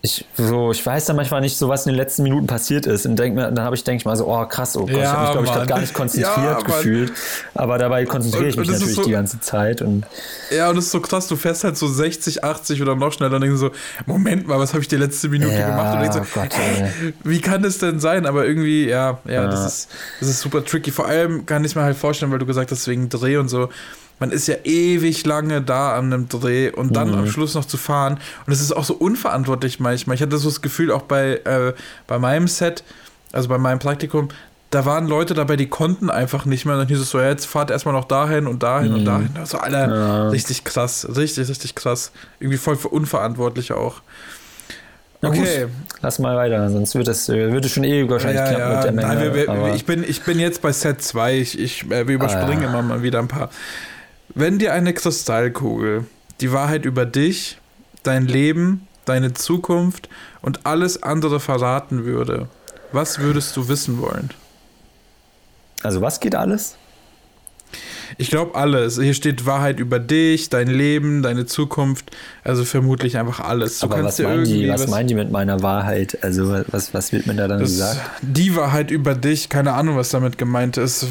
ich, so, ich weiß dann manchmal nicht, so was in den letzten Minuten passiert ist. Und denk mir, dann habe ich, denke ich mal so, oh krass, oh Gott, ja, ich habe mich, glaube ich, gerade gar nicht konzentriert ja, gefühlt. Aber dabei konzentriere ich mich natürlich so, die ganze Zeit. Und ja, und es ist so krass, du fährst halt so 60, 80 oder noch schneller und denkst so, Moment mal, was habe ich die letzte Minute ja, gemacht? Und denkst so, Gott, ey. wie kann das denn sein? Aber irgendwie, ja, ja, Das, ist, das ist super tricky. Vor allem kann ich mir halt vorstellen, weil du gesagt hast, wegen Dreh und so man ist ja ewig lange da an einem Dreh und dann mhm. am Schluss noch zu fahren. Und es ist auch so unverantwortlich manchmal. Ich hatte so das Gefühl, auch bei, äh, bei meinem Set, also bei meinem Praktikum, da waren Leute dabei, die konnten einfach nicht mehr. Und dann hieß es so, ja, jetzt fahrt erstmal noch dahin und dahin mhm. und dahin. Also, Alter, ja. richtig krass. Richtig, richtig krass. Irgendwie voll unverantwortlich auch. Okay. Lass mal weiter, sonst wird es, wird es schon eh wahrscheinlich ja, knapp ja. mit der Menge. Nein, wir, wir, ich, bin, ich bin jetzt bei Set 2. Ich, ich, äh, wir überspringen ah, ja. immer mal wieder ein paar. Wenn dir eine Kristallkugel die Wahrheit über dich, dein Leben, deine Zukunft und alles andere verraten würde, was würdest du wissen wollen? Also was geht alles? Ich glaube alles. Hier steht Wahrheit über dich, dein Leben, deine Zukunft. Also vermutlich einfach alles. Du Aber was, meinen die, was, was meinen die mit meiner Wahrheit? Also was, was wird mir da dann gesagt? Die Wahrheit über dich, keine Ahnung, was damit gemeint ist.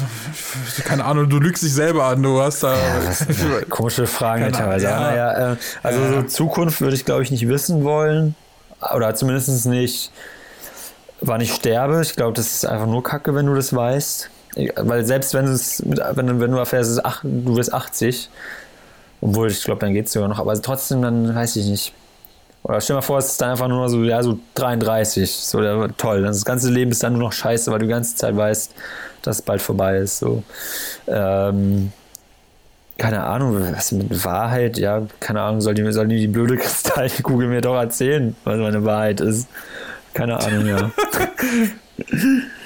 Keine Ahnung, du lügst dich selber an, du hast da. Ja, was, komische Fragen teilweise. Ja. Äh, also ja. so Zukunft würde ich, glaube ich, nicht wissen wollen. Oder zumindest nicht, wann ich sterbe. Ich glaube, das ist einfach nur Kacke, wenn du das weißt weil selbst wenn es wenn, du, wenn du erfährst, ach, du wirst 80, obwohl ich glaube, dann geht es sogar noch, aber trotzdem, dann weiß ich nicht. Oder stell dir mal vor, es ist dann einfach nur so, ja, so 33. So, der, toll. Das ganze Leben ist dann nur noch scheiße, weil du die ganze Zeit weißt, dass es bald vorbei ist. So. Ähm, keine Ahnung, was mit Wahrheit, ja, keine Ahnung, soll die, soll die, die blöde Kristallkugel mir doch erzählen, was meine Wahrheit ist. Keine Ahnung, ja.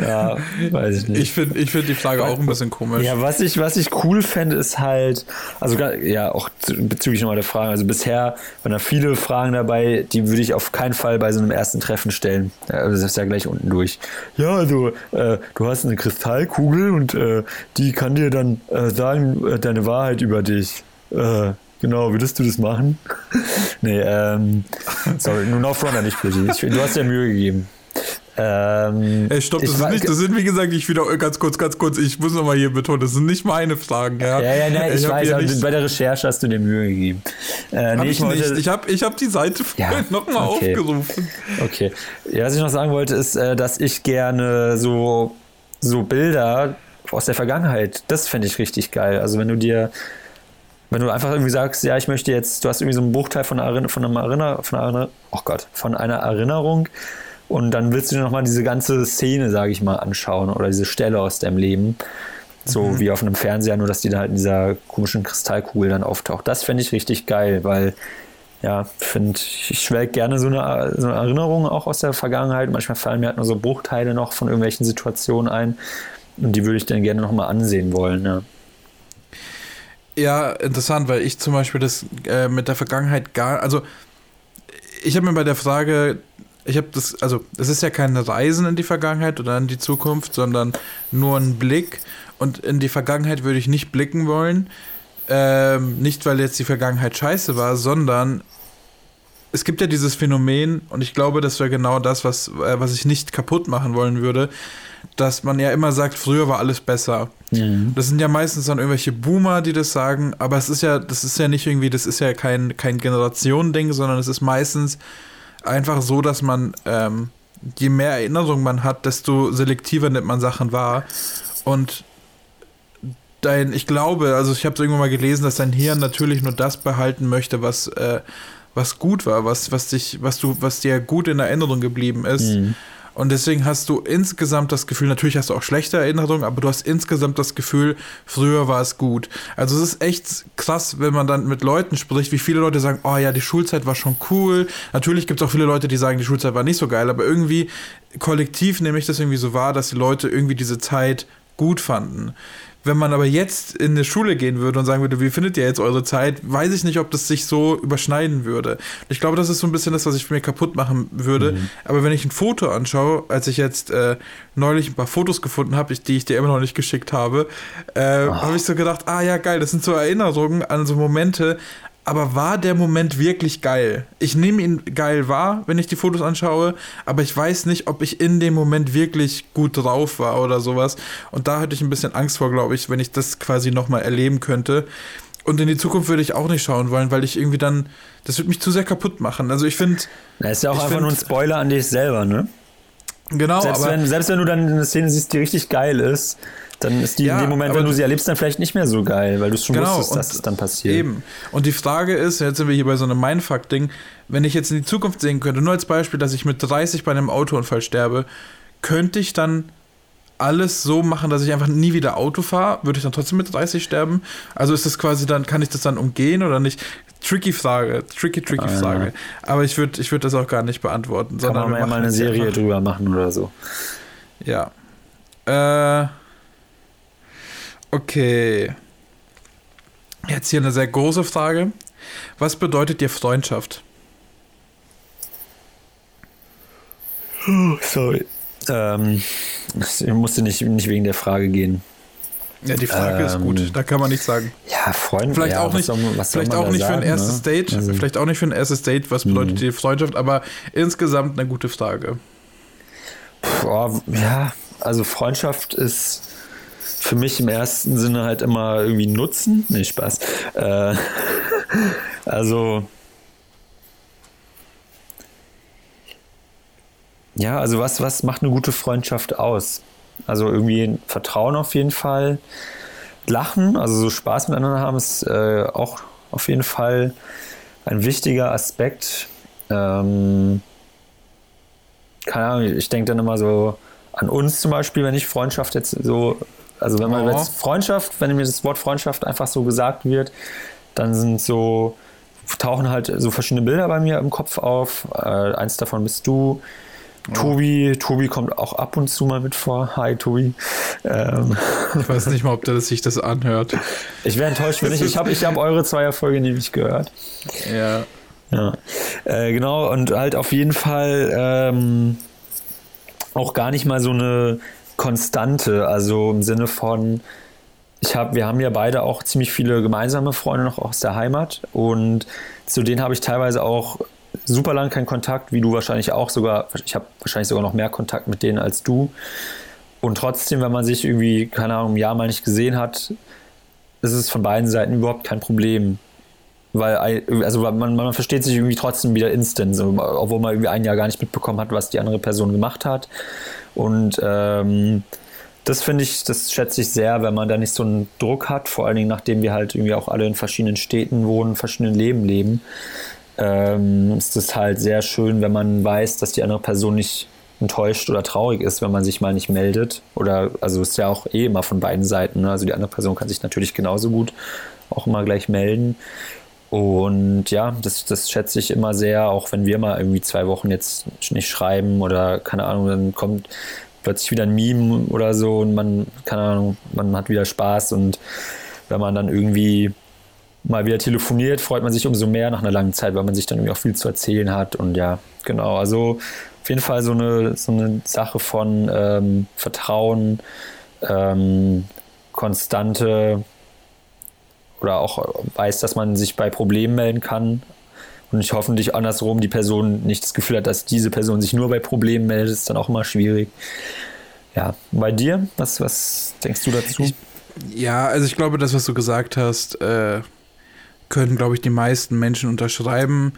Ja, weiß ich nicht. Ich finde ich find die Frage auch ein bisschen komisch. Ja, was ich, was ich cool fände, ist halt, also ja, auch bezüglich nochmal der Fragen. Also bisher waren da viele Fragen dabei, die würde ich auf keinen Fall bei so einem ersten Treffen stellen. Also das ist ja gleich unten durch. Ja, also äh, du hast eine Kristallkugel und äh, die kann dir dann äh, sagen, äh, deine Wahrheit über dich. Äh, Genau, würdest du das machen? nee, ähm, sorry, nur noch Fronter nicht für dich. Du hast ja Mühe gegeben. Ähm, Ey, stopp, das, ist nicht, das sind, wie gesagt, ich wieder ganz kurz, ganz kurz, ich muss nochmal hier betonen, das sind nicht meine Fragen. Ja, ja, ja nein, ich, ich weiß, nicht, bei der Recherche hast du dir Mühe gegeben. Äh, nee, ich, ich wollte, nicht. Ich habe ich hab die Seite ja, nochmal okay. aufgerufen. Okay. Ja, was ich noch sagen wollte, ist, äh, dass ich gerne so, so Bilder aus der Vergangenheit, das fände ich richtig geil. Also, wenn du dir wenn du einfach irgendwie sagst, ja, ich möchte jetzt, du hast irgendwie so einen Bruchteil von, einer, von, einem Erinner, von, einer, oh Gott, von einer Erinnerung und dann willst du dir nochmal diese ganze Szene, sage ich mal, anschauen oder diese Stelle aus deinem Leben. So mhm. wie auf einem Fernseher, nur dass die da halt in dieser komischen Kristallkugel dann auftaucht. Das fände ich richtig geil, weil ja, finde ich schwelge gerne so eine, so eine Erinnerung auch aus der Vergangenheit. Manchmal fallen mir halt nur so Bruchteile noch von irgendwelchen Situationen ein. Und die würde ich dann gerne nochmal ansehen wollen. Ja. ja, interessant, weil ich zum Beispiel das äh, mit der Vergangenheit gar, also ich habe mir bei der Frage ich habe das, also es ist ja kein Reisen in die Vergangenheit oder in die Zukunft, sondern nur ein Blick. Und in die Vergangenheit würde ich nicht blicken wollen. Ähm, nicht, weil jetzt die Vergangenheit scheiße war, sondern es gibt ja dieses Phänomen, und ich glaube, das wäre genau das, was, äh, was ich nicht kaputt machen wollen würde, dass man ja immer sagt, früher war alles besser. Mhm. Das sind ja meistens dann irgendwelche Boomer, die das sagen, aber es ist ja, das ist ja nicht irgendwie, das ist ja kein, kein Generationending, sondern es ist meistens einfach so, dass man, ähm, je mehr Erinnerung man hat, desto selektiver nimmt man Sachen wahr. Und dein, ich glaube, also ich habe es irgendwann mal gelesen, dass dein Hirn natürlich nur das behalten möchte, was, äh, was gut war, was, was dich, was du, was dir gut in Erinnerung geblieben ist. Mhm. Und deswegen hast du insgesamt das Gefühl, natürlich hast du auch schlechte Erinnerungen, aber du hast insgesamt das Gefühl, früher war es gut. Also es ist echt krass, wenn man dann mit Leuten spricht, wie viele Leute sagen, oh ja, die Schulzeit war schon cool. Natürlich gibt es auch viele Leute, die sagen, die Schulzeit war nicht so geil, aber irgendwie kollektiv nehme ich das irgendwie so wahr, dass die Leute irgendwie diese Zeit gut fanden. Wenn man aber jetzt in eine Schule gehen würde und sagen würde, wie findet ihr jetzt eure Zeit, weiß ich nicht, ob das sich so überschneiden würde. Ich glaube, das ist so ein bisschen das, was ich für mir kaputt machen würde. Mhm. Aber wenn ich ein Foto anschaue, als ich jetzt äh, neulich ein paar Fotos gefunden habe, die ich dir immer noch nicht geschickt habe, äh, habe ich so gedacht, ah ja, geil, das sind so Erinnerungen an so Momente, aber war der Moment wirklich geil? Ich nehme ihn geil wahr, wenn ich die Fotos anschaue, aber ich weiß nicht, ob ich in dem Moment wirklich gut drauf war oder sowas. Und da hatte ich ein bisschen Angst vor, glaube ich, wenn ich das quasi nochmal erleben könnte. Und in die Zukunft würde ich auch nicht schauen wollen, weil ich irgendwie dann, das würde mich zu sehr kaputt machen. Also ich finde. Das ist ja auch einfach find, nur ein Spoiler an dich selber, ne? Genau, selbst aber. Wenn, selbst wenn du dann eine Szene siehst, die richtig geil ist, dann ist die ja, in dem Moment, wenn du sie erlebst, dann vielleicht nicht mehr so geil, weil du schon genau, wusstest, dass es dann passiert. Eben. Und die Frage ist, jetzt sind wir hier bei so einem Mindfuck-Ding, wenn ich jetzt in die Zukunft sehen könnte, nur als Beispiel, dass ich mit 30 bei einem Autounfall sterbe, könnte ich dann alles so machen, dass ich einfach nie wieder Auto fahre? Würde ich dann trotzdem mit 30 sterben? Also ist das quasi dann, kann ich das dann umgehen oder nicht? Tricky Frage, tricky, tricky ah, Frage. Ja. Aber ich würde ich würd das auch gar nicht beantworten. Kann man ja mal eine Serie drüber machen oder so. Ja. Äh. Okay. Jetzt hier eine sehr große Frage. Was bedeutet dir Freundschaft? sorry. Ähm, ich musste nicht, nicht wegen der Frage gehen. Ja, die Frage ähm, ist gut. Ähm, da kann man nichts sagen. Ja, Freunde. Vielleicht ja, auch nicht, soll, vielleicht auch nicht sagen, für ein erstes ne? Date. Also, vielleicht auch nicht für ein erstes Date. Was bedeutet mh. dir Freundschaft? Aber insgesamt eine gute Frage. Boah, ja, also Freundschaft ist für mich im ersten Sinne halt immer irgendwie Nutzen. Nee, Spaß. Äh, also. Ja, also was, was macht eine gute Freundschaft aus? Also irgendwie Vertrauen auf jeden Fall. Lachen, also so Spaß miteinander haben, ist äh, auch auf jeden Fall ein wichtiger Aspekt. Ähm, keine Ahnung, ich denke dann immer so an uns zum Beispiel, wenn ich Freundschaft jetzt so also wenn man oh. jetzt Freundschaft, wenn mir das Wort Freundschaft einfach so gesagt wird, dann sind so, tauchen halt so verschiedene Bilder bei mir im Kopf auf. Äh, eins davon bist du. Tobi, Tobi kommt auch ab und zu mal mit vor. Hi, Tobi. Ähm. Ich weiß nicht mal, ob der sich das anhört. Ich wäre enttäuscht, wenn ich. Ich habe ich hab eure Zweierfolge nie nicht gehört. Ja. Ja. Äh, genau, und halt auf jeden Fall ähm, auch gar nicht mal so eine Konstante, also im Sinne von, ich hab, wir haben ja beide auch ziemlich viele gemeinsame Freunde noch aus der Heimat und zu denen habe ich teilweise auch super lang keinen Kontakt, wie du wahrscheinlich auch sogar, ich habe wahrscheinlich sogar noch mehr Kontakt mit denen als du. Und trotzdem, wenn man sich irgendwie, keine Ahnung, ein Jahr mal nicht gesehen hat, ist es von beiden Seiten überhaupt kein Problem. Weil, also man, man versteht sich irgendwie trotzdem wieder instant, so, obwohl man irgendwie ein Jahr gar nicht mitbekommen hat, was die andere Person gemacht hat. Und ähm, das finde ich, das schätze ich sehr, wenn man da nicht so einen Druck hat, vor allen Dingen nachdem wir halt irgendwie auch alle in verschiedenen Städten wohnen, verschiedenen Leben leben, ähm, ist es halt sehr schön, wenn man weiß, dass die andere Person nicht enttäuscht oder traurig ist, wenn man sich mal nicht meldet. Oder, also ist ja auch eh immer von beiden Seiten. Ne? Also die andere Person kann sich natürlich genauso gut auch immer gleich melden. Und ja, das, das schätze ich immer sehr, auch wenn wir mal irgendwie zwei Wochen jetzt nicht schreiben oder keine Ahnung, dann kommt plötzlich wieder ein Meme oder so und man, keine Ahnung, man hat wieder Spaß und wenn man dann irgendwie mal wieder telefoniert, freut man sich umso mehr nach einer langen Zeit, weil man sich dann irgendwie auch viel zu erzählen hat und ja, genau, also auf jeden Fall so eine, so eine Sache von ähm, Vertrauen, ähm, konstante oder auch weiß, dass man sich bei Problemen melden kann und ich hoffentlich andersrum die Person nicht das Gefühl hat, dass diese Person sich nur bei Problemen meldet, ist dann auch immer schwierig. Ja, bei dir, was, was denkst du dazu? Ich, ja, also ich glaube, das, was du gesagt hast, äh, können, glaube ich, die meisten Menschen unterschreiben.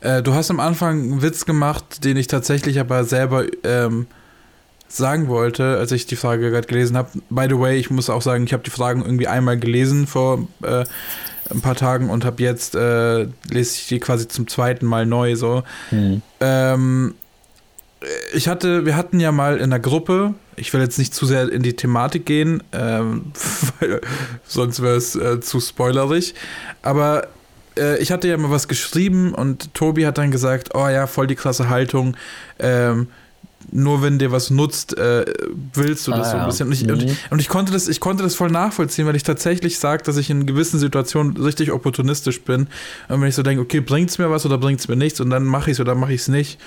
Äh, du hast am Anfang einen Witz gemacht, den ich tatsächlich aber selber ähm, sagen wollte, als ich die Frage gerade gelesen habe. By the way, ich muss auch sagen, ich habe die Fragen irgendwie einmal gelesen vor äh, ein paar Tagen und habe jetzt äh, lese ich die quasi zum zweiten Mal neu so. Mhm. Ähm, ich hatte, wir hatten ja mal in der Gruppe, ich will jetzt nicht zu sehr in die Thematik gehen, ähm, weil sonst wäre es äh, zu spoilerig, aber äh, ich hatte ja mal was geschrieben und Tobi hat dann gesagt, oh ja, voll die klasse Haltung, ähm, nur wenn dir was nutzt, äh, willst du das ah, so ein bisschen. Und ich, mhm. und, und ich, konnte das, ich konnte das voll nachvollziehen, weil ich tatsächlich sage, dass ich in gewissen Situationen richtig opportunistisch bin. Und wenn ich so denke, okay, bringt es mir was oder bringt es mir nichts und dann mache ich es oder mache ich es nicht.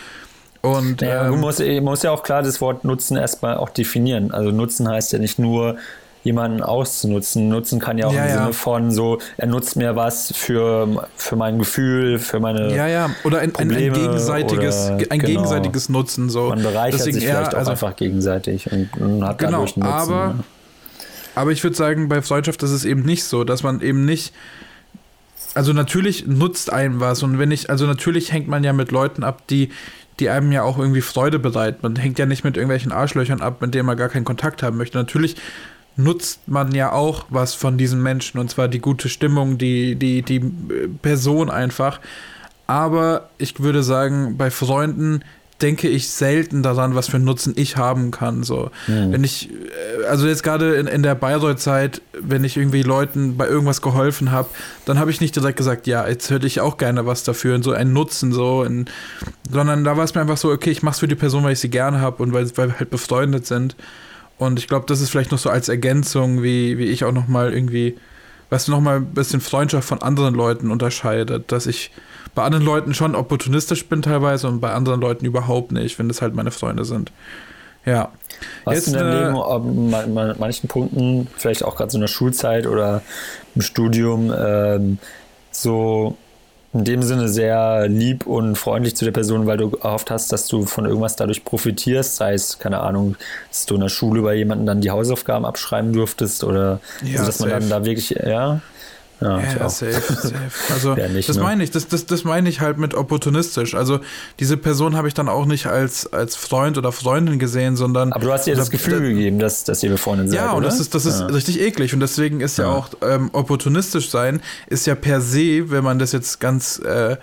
Und, ja, ähm, man, muss, muss ja auch klar das Wort Nutzen erstmal auch definieren. Also Nutzen heißt ja nicht nur jemanden auszunutzen. Nutzen kann ja auch ja, im ja. Sinne von so, er nutzt mir was für, für mein Gefühl, für meine Ja, ja, oder ein, ein, ein gegenseitiges, oder, ein genau. gegenseitiges Nutzen. So. Man bereichert Deswegen sich vielleicht auch also, einfach gegenseitig und, und hat genau, dadurch Nutzen. Aber, ne? aber ich würde sagen, bei Freundschaft ist es eben nicht so, dass man eben nicht also natürlich nutzt einem was und wenn ich, also natürlich hängt man ja mit Leuten ab, die, die einem ja auch irgendwie Freude bereiten. Man hängt ja nicht mit irgendwelchen Arschlöchern ab, mit denen man gar keinen Kontakt haben möchte. Natürlich nutzt man ja auch was von diesen Menschen und zwar die gute Stimmung, die, die, die Person einfach. Aber ich würde sagen, bei Freunden denke ich selten daran, was für Nutzen ich haben kann. So, mhm. wenn ich, äh, also jetzt gerade in, in der Bayreuth-Zeit, wenn ich irgendwie Leuten bei irgendwas geholfen habe, dann habe ich nicht direkt gesagt, ja, jetzt hätte ich auch gerne was dafür und so einen Nutzen, so, in, sondern da war es mir einfach so, okay, ich mache es für die Person, weil ich sie gerne habe und weil, weil wir halt befreundet sind. Und ich glaube, das ist vielleicht noch so als Ergänzung, wie, wie ich auch noch mal irgendwie, was noch mal ein bisschen Freundschaft von anderen Leuten unterscheidet, dass ich bei anderen Leuten schon opportunistisch bin teilweise und bei anderen Leuten überhaupt nicht, wenn das halt meine Freunde sind. Ja. Hast Jetzt, du in deinem Leben an manchen Punkten, vielleicht auch gerade so in der Schulzeit oder im Studium, ähm, so in dem Sinne sehr lieb und freundlich zu der Person, weil du erhofft hast, dass du von irgendwas dadurch profitierst, sei es, keine Ahnung, dass du in der Schule bei jemandem dann die Hausaufgaben abschreiben durftest oder ja, also, dass man dann da wirklich, ja. Ja, ja safe, safe. Also nicht, das ne? meine ich, das, das, das meine ich halt mit opportunistisch. Also diese Person habe ich dann auch nicht als, als Freund oder Freundin gesehen, sondern. Aber du hast ihr das Gefühl da, gegeben, dass, dass ihr befreundet seid. Ja, und oder? das ist, das ist ja. richtig eklig. Und deswegen ist ja, ja auch ähm, opportunistisch sein, ist ja per se, wenn man das jetzt ganz äh,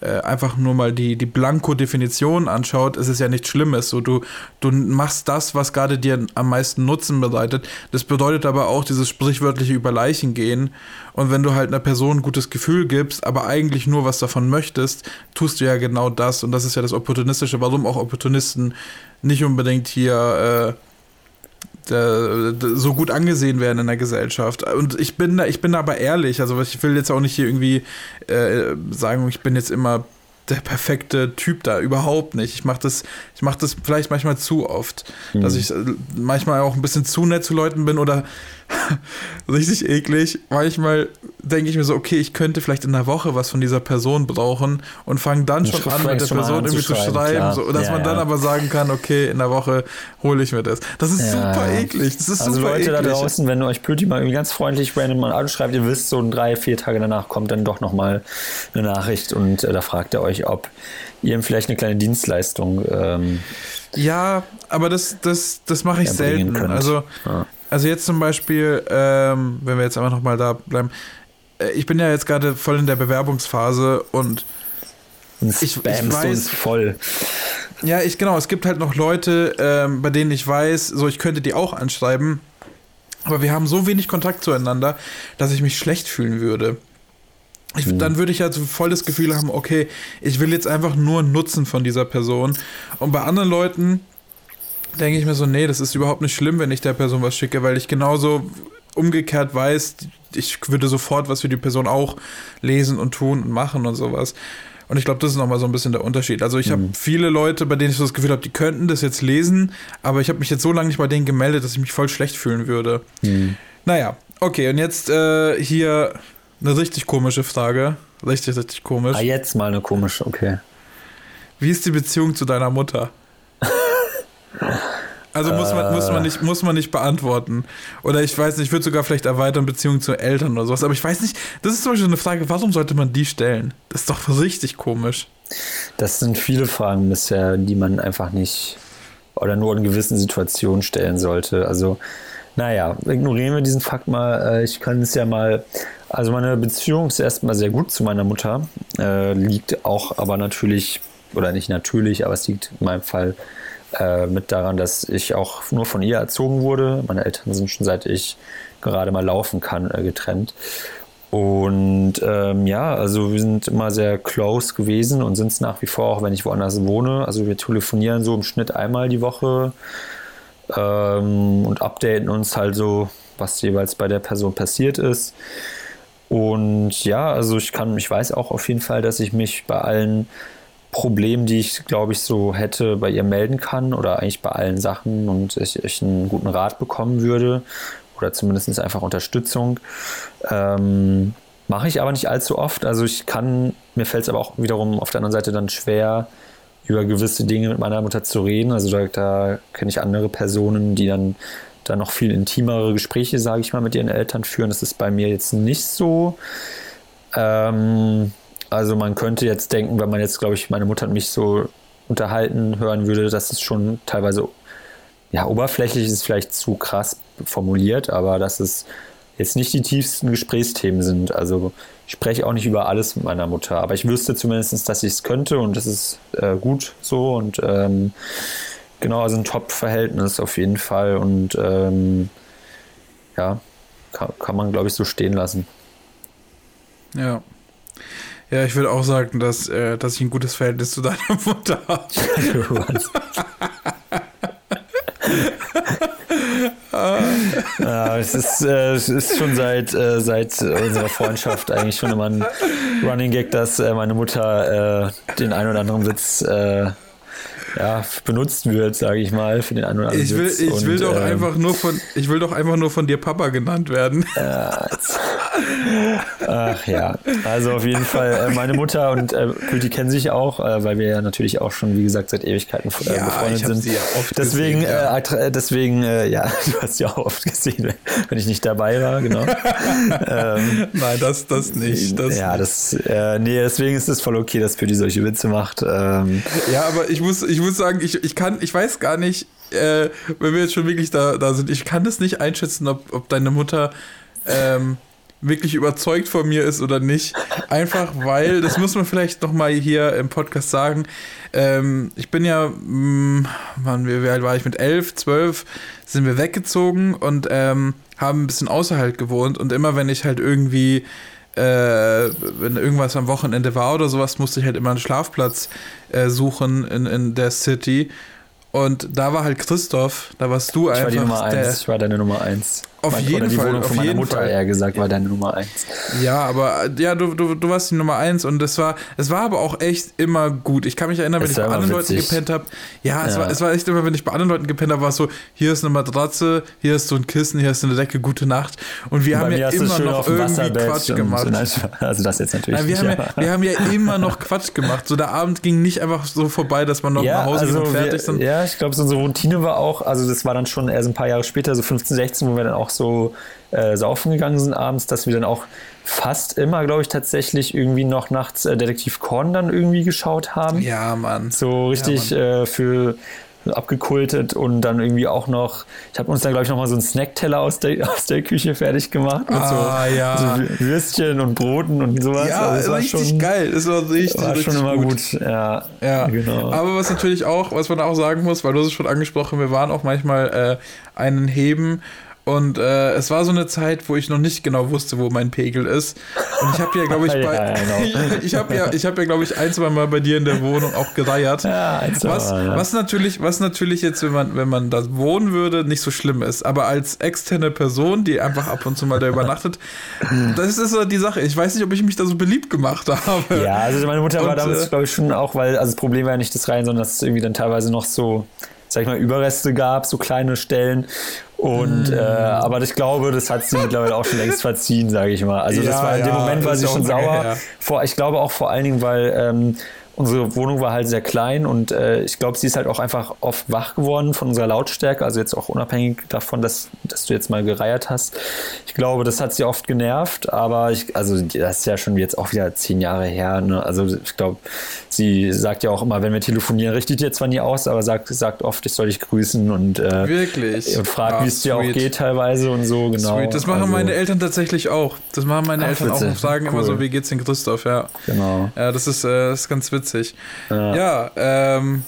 äh, einfach nur mal die, die Blanko-Definition anschaut, ist es ja nichts Schlimmes. So, du, du machst das, was gerade dir am meisten Nutzen bedeutet. Das bedeutet aber auch dieses sprichwörtliche über Leichen gehen. Und wenn du halt einer Person ein gutes Gefühl gibst, aber eigentlich nur was davon möchtest, tust du ja genau das. Und das ist ja das Opportunistische, warum auch Opportunisten nicht unbedingt hier äh, so gut angesehen werden in der Gesellschaft. Und ich bin da, ich bin aber ehrlich, also ich will jetzt auch nicht hier irgendwie äh, sagen, ich bin jetzt immer der perfekte Typ da überhaupt nicht. Ich mache das, ich mache das vielleicht manchmal zu oft, mhm. dass ich manchmal auch ein bisschen zu nett zu Leuten bin oder richtig eklig. Manchmal denke ich mir so, okay, ich könnte vielleicht in einer Woche was von dieser Person brauchen und fange dann schon an, mit der Person irgendwie zu schreiben, so, dass ja, man ja. dann aber sagen kann, okay, in der Woche hole ich mir das. Das ist ja, super eklig. Das ist also super Leute eklig. da draußen, wenn euch Pöti mal irgendwie ganz freundlich random mal anschreibt, ihr wisst, so drei, vier Tage danach kommt dann doch nochmal eine Nachricht und äh, da fragt er euch, ob ihr ihm vielleicht eine kleine Dienstleistung ähm, ja, aber das, das, das mache ich selten. Könnt. Also ja. Also jetzt zum Beispiel, ähm, wenn wir jetzt einfach nochmal da bleiben, äh, ich bin ja jetzt gerade voll in der Bewerbungsphase und ich, ich weiß voll. Ja, ich genau. Es gibt halt noch Leute, ähm, bei denen ich weiß, so ich könnte die auch anschreiben, aber wir haben so wenig Kontakt zueinander, dass ich mich schlecht fühlen würde. Ich, mhm. Dann würde ich halt so voll das Gefühl haben, okay, ich will jetzt einfach nur Nutzen von dieser Person. Und bei anderen Leuten denke ich mir so, nee, das ist überhaupt nicht schlimm, wenn ich der Person was schicke, weil ich genauso umgekehrt weiß, ich würde sofort was für die Person auch lesen und tun und machen und sowas. Und ich glaube, das ist nochmal so ein bisschen der Unterschied. Also ich mhm. habe viele Leute, bei denen ich so das Gefühl habe, die könnten das jetzt lesen, aber ich habe mich jetzt so lange nicht bei denen gemeldet, dass ich mich voll schlecht fühlen würde. Mhm. Naja, okay, und jetzt äh, hier eine richtig komische Frage. Richtig, richtig komisch. Ah, jetzt mal eine komische, okay. Wie ist die Beziehung zu deiner Mutter? Also muss man, muss, man nicht, muss man nicht beantworten. Oder ich weiß nicht, ich würde sogar vielleicht erweitern Beziehung zu Eltern oder sowas. Aber ich weiß nicht, das ist zum Beispiel eine Frage, warum sollte man die stellen? Das ist doch richtig komisch. Das sind viele Fragen bisher, die man einfach nicht oder nur in gewissen Situationen stellen sollte. Also, naja, ignorieren wir diesen Fakt mal. Äh, ich kann es ja mal. Also, meine Beziehung ist erstmal sehr gut zu meiner Mutter. Äh, liegt auch aber natürlich, oder nicht natürlich, aber es liegt in meinem Fall äh, mit daran, dass ich auch nur von ihr erzogen wurde. Meine Eltern sind schon seit ich gerade mal laufen kann äh, getrennt. Und ähm, ja, also wir sind immer sehr close gewesen und sind es nach wie vor, auch wenn ich woanders wohne. Also wir telefonieren so im Schnitt einmal die Woche ähm, und updaten uns halt so, was jeweils bei der Person passiert ist. Und ja, also ich kann, ich weiß auch auf jeden Fall, dass ich mich bei allen Problemen, die ich, glaube ich, so hätte, bei ihr melden kann oder eigentlich bei allen Sachen und ich, ich einen guten Rat bekommen würde oder zumindest einfach Unterstützung. Ähm, Mache ich aber nicht allzu oft. Also ich kann, mir fällt es aber auch wiederum auf der anderen Seite dann schwer, über gewisse Dinge mit meiner Mutter zu reden. Also da, da kenne ich andere Personen, die dann da noch viel intimere Gespräche, sage ich mal, mit ihren Eltern führen. Das ist bei mir jetzt nicht so. Ähm, also man könnte jetzt denken, wenn man jetzt, glaube ich, meine Mutter und mich so unterhalten hören würde, dass es schon teilweise, ja, oberflächlich ist vielleicht zu krass formuliert, aber dass es jetzt nicht die tiefsten Gesprächsthemen sind. Also ich spreche auch nicht über alles mit meiner Mutter, aber ich wüsste zumindest, dass ich es könnte und das ist äh, gut so und ähm, genau, also ein Top-Verhältnis auf jeden Fall und ähm, ja, kann, kann man glaube ich so stehen lassen. Ja. Ja, ich würde auch sagen, dass, äh, dass ich ein gutes Verhältnis zu deiner Mutter habe. ja, es ist, äh, es ist schon seit, äh, seit unserer Freundschaft eigentlich schon immer ein Running Gag, dass äh, meine Mutter äh, den ein oder anderen Witz äh, ja, benutzt wird, sage ich mal, für den einen oder anderen ich will, Witz. Ich will Und, doch ähm, einfach nur von, ich will doch einfach nur von dir Papa genannt werden. Ach ja, also auf jeden Fall, äh, meine Mutter und äh, Külti kennen sich auch, äh, weil wir ja natürlich auch schon, wie gesagt, seit Ewigkeiten äh, Ja, befreundet sind. ja deswegen, gesehen, ja. äh, äh, deswegen, äh, ja, du hast sie auch oft gesehen, wenn ich nicht dabei war, genau. ähm, Nein, das, das nicht. Das ja, das, äh, nee, deswegen ist es voll okay, dass Külti solche Witze macht. Ähm, Ja, aber ich muss, ich muss sagen, ich, ich kann, ich weiß gar nicht, äh, wenn wir jetzt schon wirklich da, da sind, ich kann das nicht einschätzen, ob, ob deine Mutter ähm, wirklich überzeugt von mir ist oder nicht. Einfach weil, das muss man vielleicht nochmal hier im Podcast sagen, ähm, ich bin ja, mh, wann, wie wie alt war ich, mit elf, zwölf sind wir weggezogen und ähm, haben ein bisschen außerhalb gewohnt und immer wenn ich halt irgendwie äh, wenn irgendwas am Wochenende war oder sowas, musste ich halt immer einen Schlafplatz äh, suchen in, in der City. Und da war halt Christoph, da warst du ich war einfach die Nummer der, eins, ich war deine Nummer eins. Auf Mein- jeden oder die Fall, Wohnung auf von meiner Mutter, Fall. eher gesagt, war deine Nummer eins. Ja, aber ja, du, du, du warst die Nummer eins und es war, es war aber auch echt immer gut. Ich kann mich erinnern, wenn Es ich bei anderen Leuten witzig. gepennt habe. Ja, es, Ja. War, es war echt immer, wenn ich bei anderen Leuten gepennt habe, war es so, hier ist eine Matratze, hier ist so ein Kissen, hier ist eine Decke, gute Nacht. Und wir Bei haben ja immer noch irgendwie Quatsch und- gemacht. Also das jetzt natürlich Nein, wir, nicht. haben ja, wir haben ja immer noch Quatsch gemacht. So der Abend ging nicht einfach so vorbei, dass man noch nach Hause geht und fertig wir, sind. ja, ich glaube, so unsere Routine war auch, also das war dann schon erst ein paar Jahre später, so 15, 16, wo wir dann auch so äh, saufen gegangen sind abends, dass wir dann auch fast immer, glaube ich, tatsächlich irgendwie noch nachts äh, Detektiv Korn dann irgendwie geschaut haben. Ja, Mann. So richtig äh, für abgekultet und dann irgendwie auch noch, ich habe uns dann glaube ich noch mal so einen Snackteller aus der, aus der Küche fertig gemacht mit Ah, so, ja. so Würstchen und Broten und sowas. Ja, Also war richtig schon, geil. Es war richtig, War richtig schon immer gut. gut. Ja, Ja, genau. aber was natürlich auch, was man auch sagen muss, weil du hast es schon angesprochen, wir waren auch manchmal äh, einen Heben und äh, es war so eine Zeit, wo ich noch nicht genau wusste, wo mein Pegel ist. Und ich habe ja, glaube ich, bei, ja, genau. ich habe ja, ich habe ja, glaube ich, ein, zwei Mal bei dir in der Wohnung auch gereiert. Ja, ein, zwei Was, Mal, ja. was natürlich, was natürlich jetzt, wenn man, wenn man da wohnen würde, nicht so schlimm ist. Aber als externe Person, die einfach ab und zu mal da übernachtet, das ist so die Sache. Ich weiß nicht, ob ich mich da so beliebt gemacht habe. Ja, also meine Mutter war Und, damals, äh, glaube ich, schon auch, weil, also das Problem war ja nicht das Rein, sondern dass es irgendwie dann teilweise noch so, sag ich mal, Überreste gab, so kleine Stellen. Und, Mm. äh, aber ich glaube, das hat sie mittlerweile auch schon längst verziehen, sage ich mal. Also das Ja, war in dem ja, Moment war sie schon sauer. Vor, ich glaube auch vor allen Dingen, weil ähm, unsere Wohnung war halt sehr klein und äh, ich glaube, sie ist halt auch einfach oft wach geworden von unserer Lautstärke, also jetzt auch unabhängig davon, dass, dass du jetzt mal gereiert hast. Ich glaube, das hat sie oft genervt, aber ich, also das ist ja schon jetzt auch wieder zehn Jahre her. Ne? Also ich glaube, sie sagt ja auch immer, wenn wir telefonieren, richtet ihr zwar nie aus, aber sagt, sagt oft, ich soll dich grüßen und, äh, Wirklich. und fragt, Ah, wie es dir auch geht teilweise und so, genau. Sweet. Das machen also, meine Eltern tatsächlich auch. Das machen meine Ach, Eltern auch witzig. und sagen immer Cool. so, wie geht's denn Christoph? Ja. Genau. Ja, das ist, äh, das ist ganz witzig. Ja. Ja, ähm,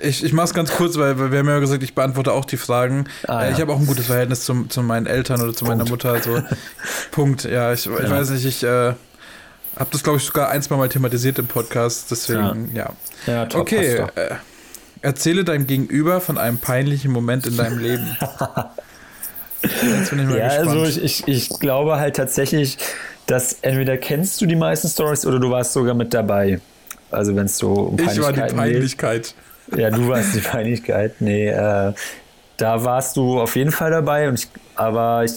Ich, ich mache es ganz kurz, weil, weil wir haben ja gesagt, ich beantworte auch die Fragen. Ah, äh, ja. Ich habe auch ein gutes Verhältnis zum, zu meinen Eltern oder zu meiner Mutter. Also, Punkt. Ja, ich, ich weiß nicht, ich äh, habe das, glaube ich, sogar ein, zwei Mal thematisiert im Podcast. Deswegen, ja. Ja, top, okay, äh, erzähle deinem Gegenüber von einem peinlichen Moment in deinem Leben. Jetzt bin ich mal Ja, gespannt. also ich, ich, ich glaube halt tatsächlich, dass entweder kennst du die meisten Stories oder du warst sogar mit dabei. Also wenn es so um ich war die Peinlichkeiten geht. Peinlichkeit. Ja, du warst die Peinlichkeit. Nee, äh, da warst du auf jeden Fall dabei. Und ich, aber ich,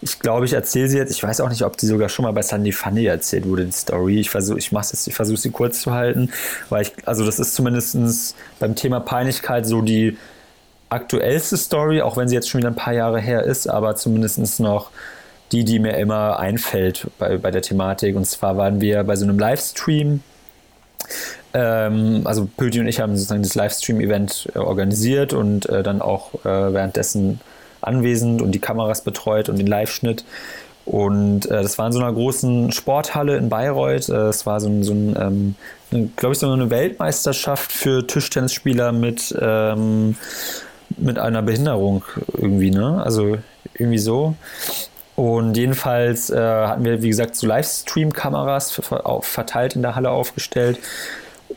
ich glaube, ich erzähle sie jetzt. Ich weiß auch nicht, ob die sogar schon mal bei Sandy Funny erzählt wurde, die Story. Ich versuche ich mach's jetzt, ich versuche sie kurz zu halten. Weil ich, also das ist zumindest beim Thema Peinlichkeit so die aktuellste Story, auch wenn sie jetzt schon wieder ein paar Jahre her ist, aber zumindest noch die, die mir immer einfällt bei, bei der Thematik. Und zwar waren wir bei so einem Livestream also Pöti und ich haben sozusagen das Livestream-Event äh, organisiert und äh, dann auch äh, währenddessen anwesend und die Kameras betreut und den Live-Schnitt. Und äh, das war in so einer großen Sporthalle in Bayreuth. Äh, Es war so ein, so ein ähm, glaube ich, so eine Weltmeisterschaft für Tischtennisspieler mit, ähm, mit einer Behinderung irgendwie, ne? Also irgendwie so. Und jedenfalls äh, hatten wir, wie gesagt, so Livestream-Kameras verteilt in der Halle aufgestellt.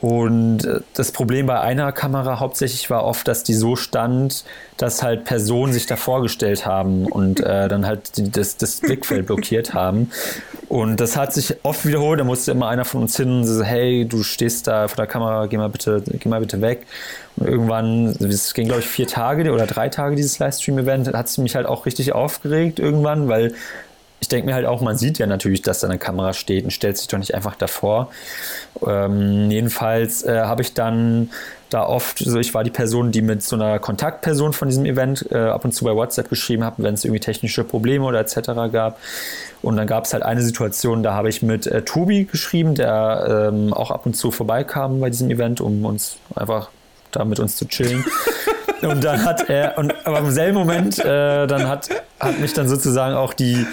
Und äh, das Problem bei einer Kamera hauptsächlich war oft, dass die so stand, dass halt Personen sich da vorgestellt haben und äh, dann halt die, das, das Blickfeld blockiert haben. Und das hat sich oft wiederholt. Da musste immer einer von uns hin und so, hey, du stehst da vor der Kamera, geh mal bitte, geh mal bitte weg. Und irgendwann, es ging glaube ich vier Tage oder drei Tage dieses Livestream-Event, hat es mich halt auch richtig aufgeregt irgendwann, weil ich denke mir halt auch, man sieht ja natürlich, dass da eine Kamera steht und stellt sich doch nicht einfach davor. Ähm, jedenfalls äh, habe ich dann da oft, so ich war die Person, die mit so einer Kontaktperson von diesem Event äh, ab und zu bei WhatsApp geschrieben habe, wenn es irgendwie technische Probleme oder etc. gab. Und dann gab es halt eine Situation, da habe ich mit äh, Tobi geschrieben, der ähm, auch ab und zu vorbeikam bei diesem Event, um uns einfach da mit uns zu chillen. Und dann hat er, und, aber im selben Moment, äh, dann hat, hat mich dann sozusagen auch die,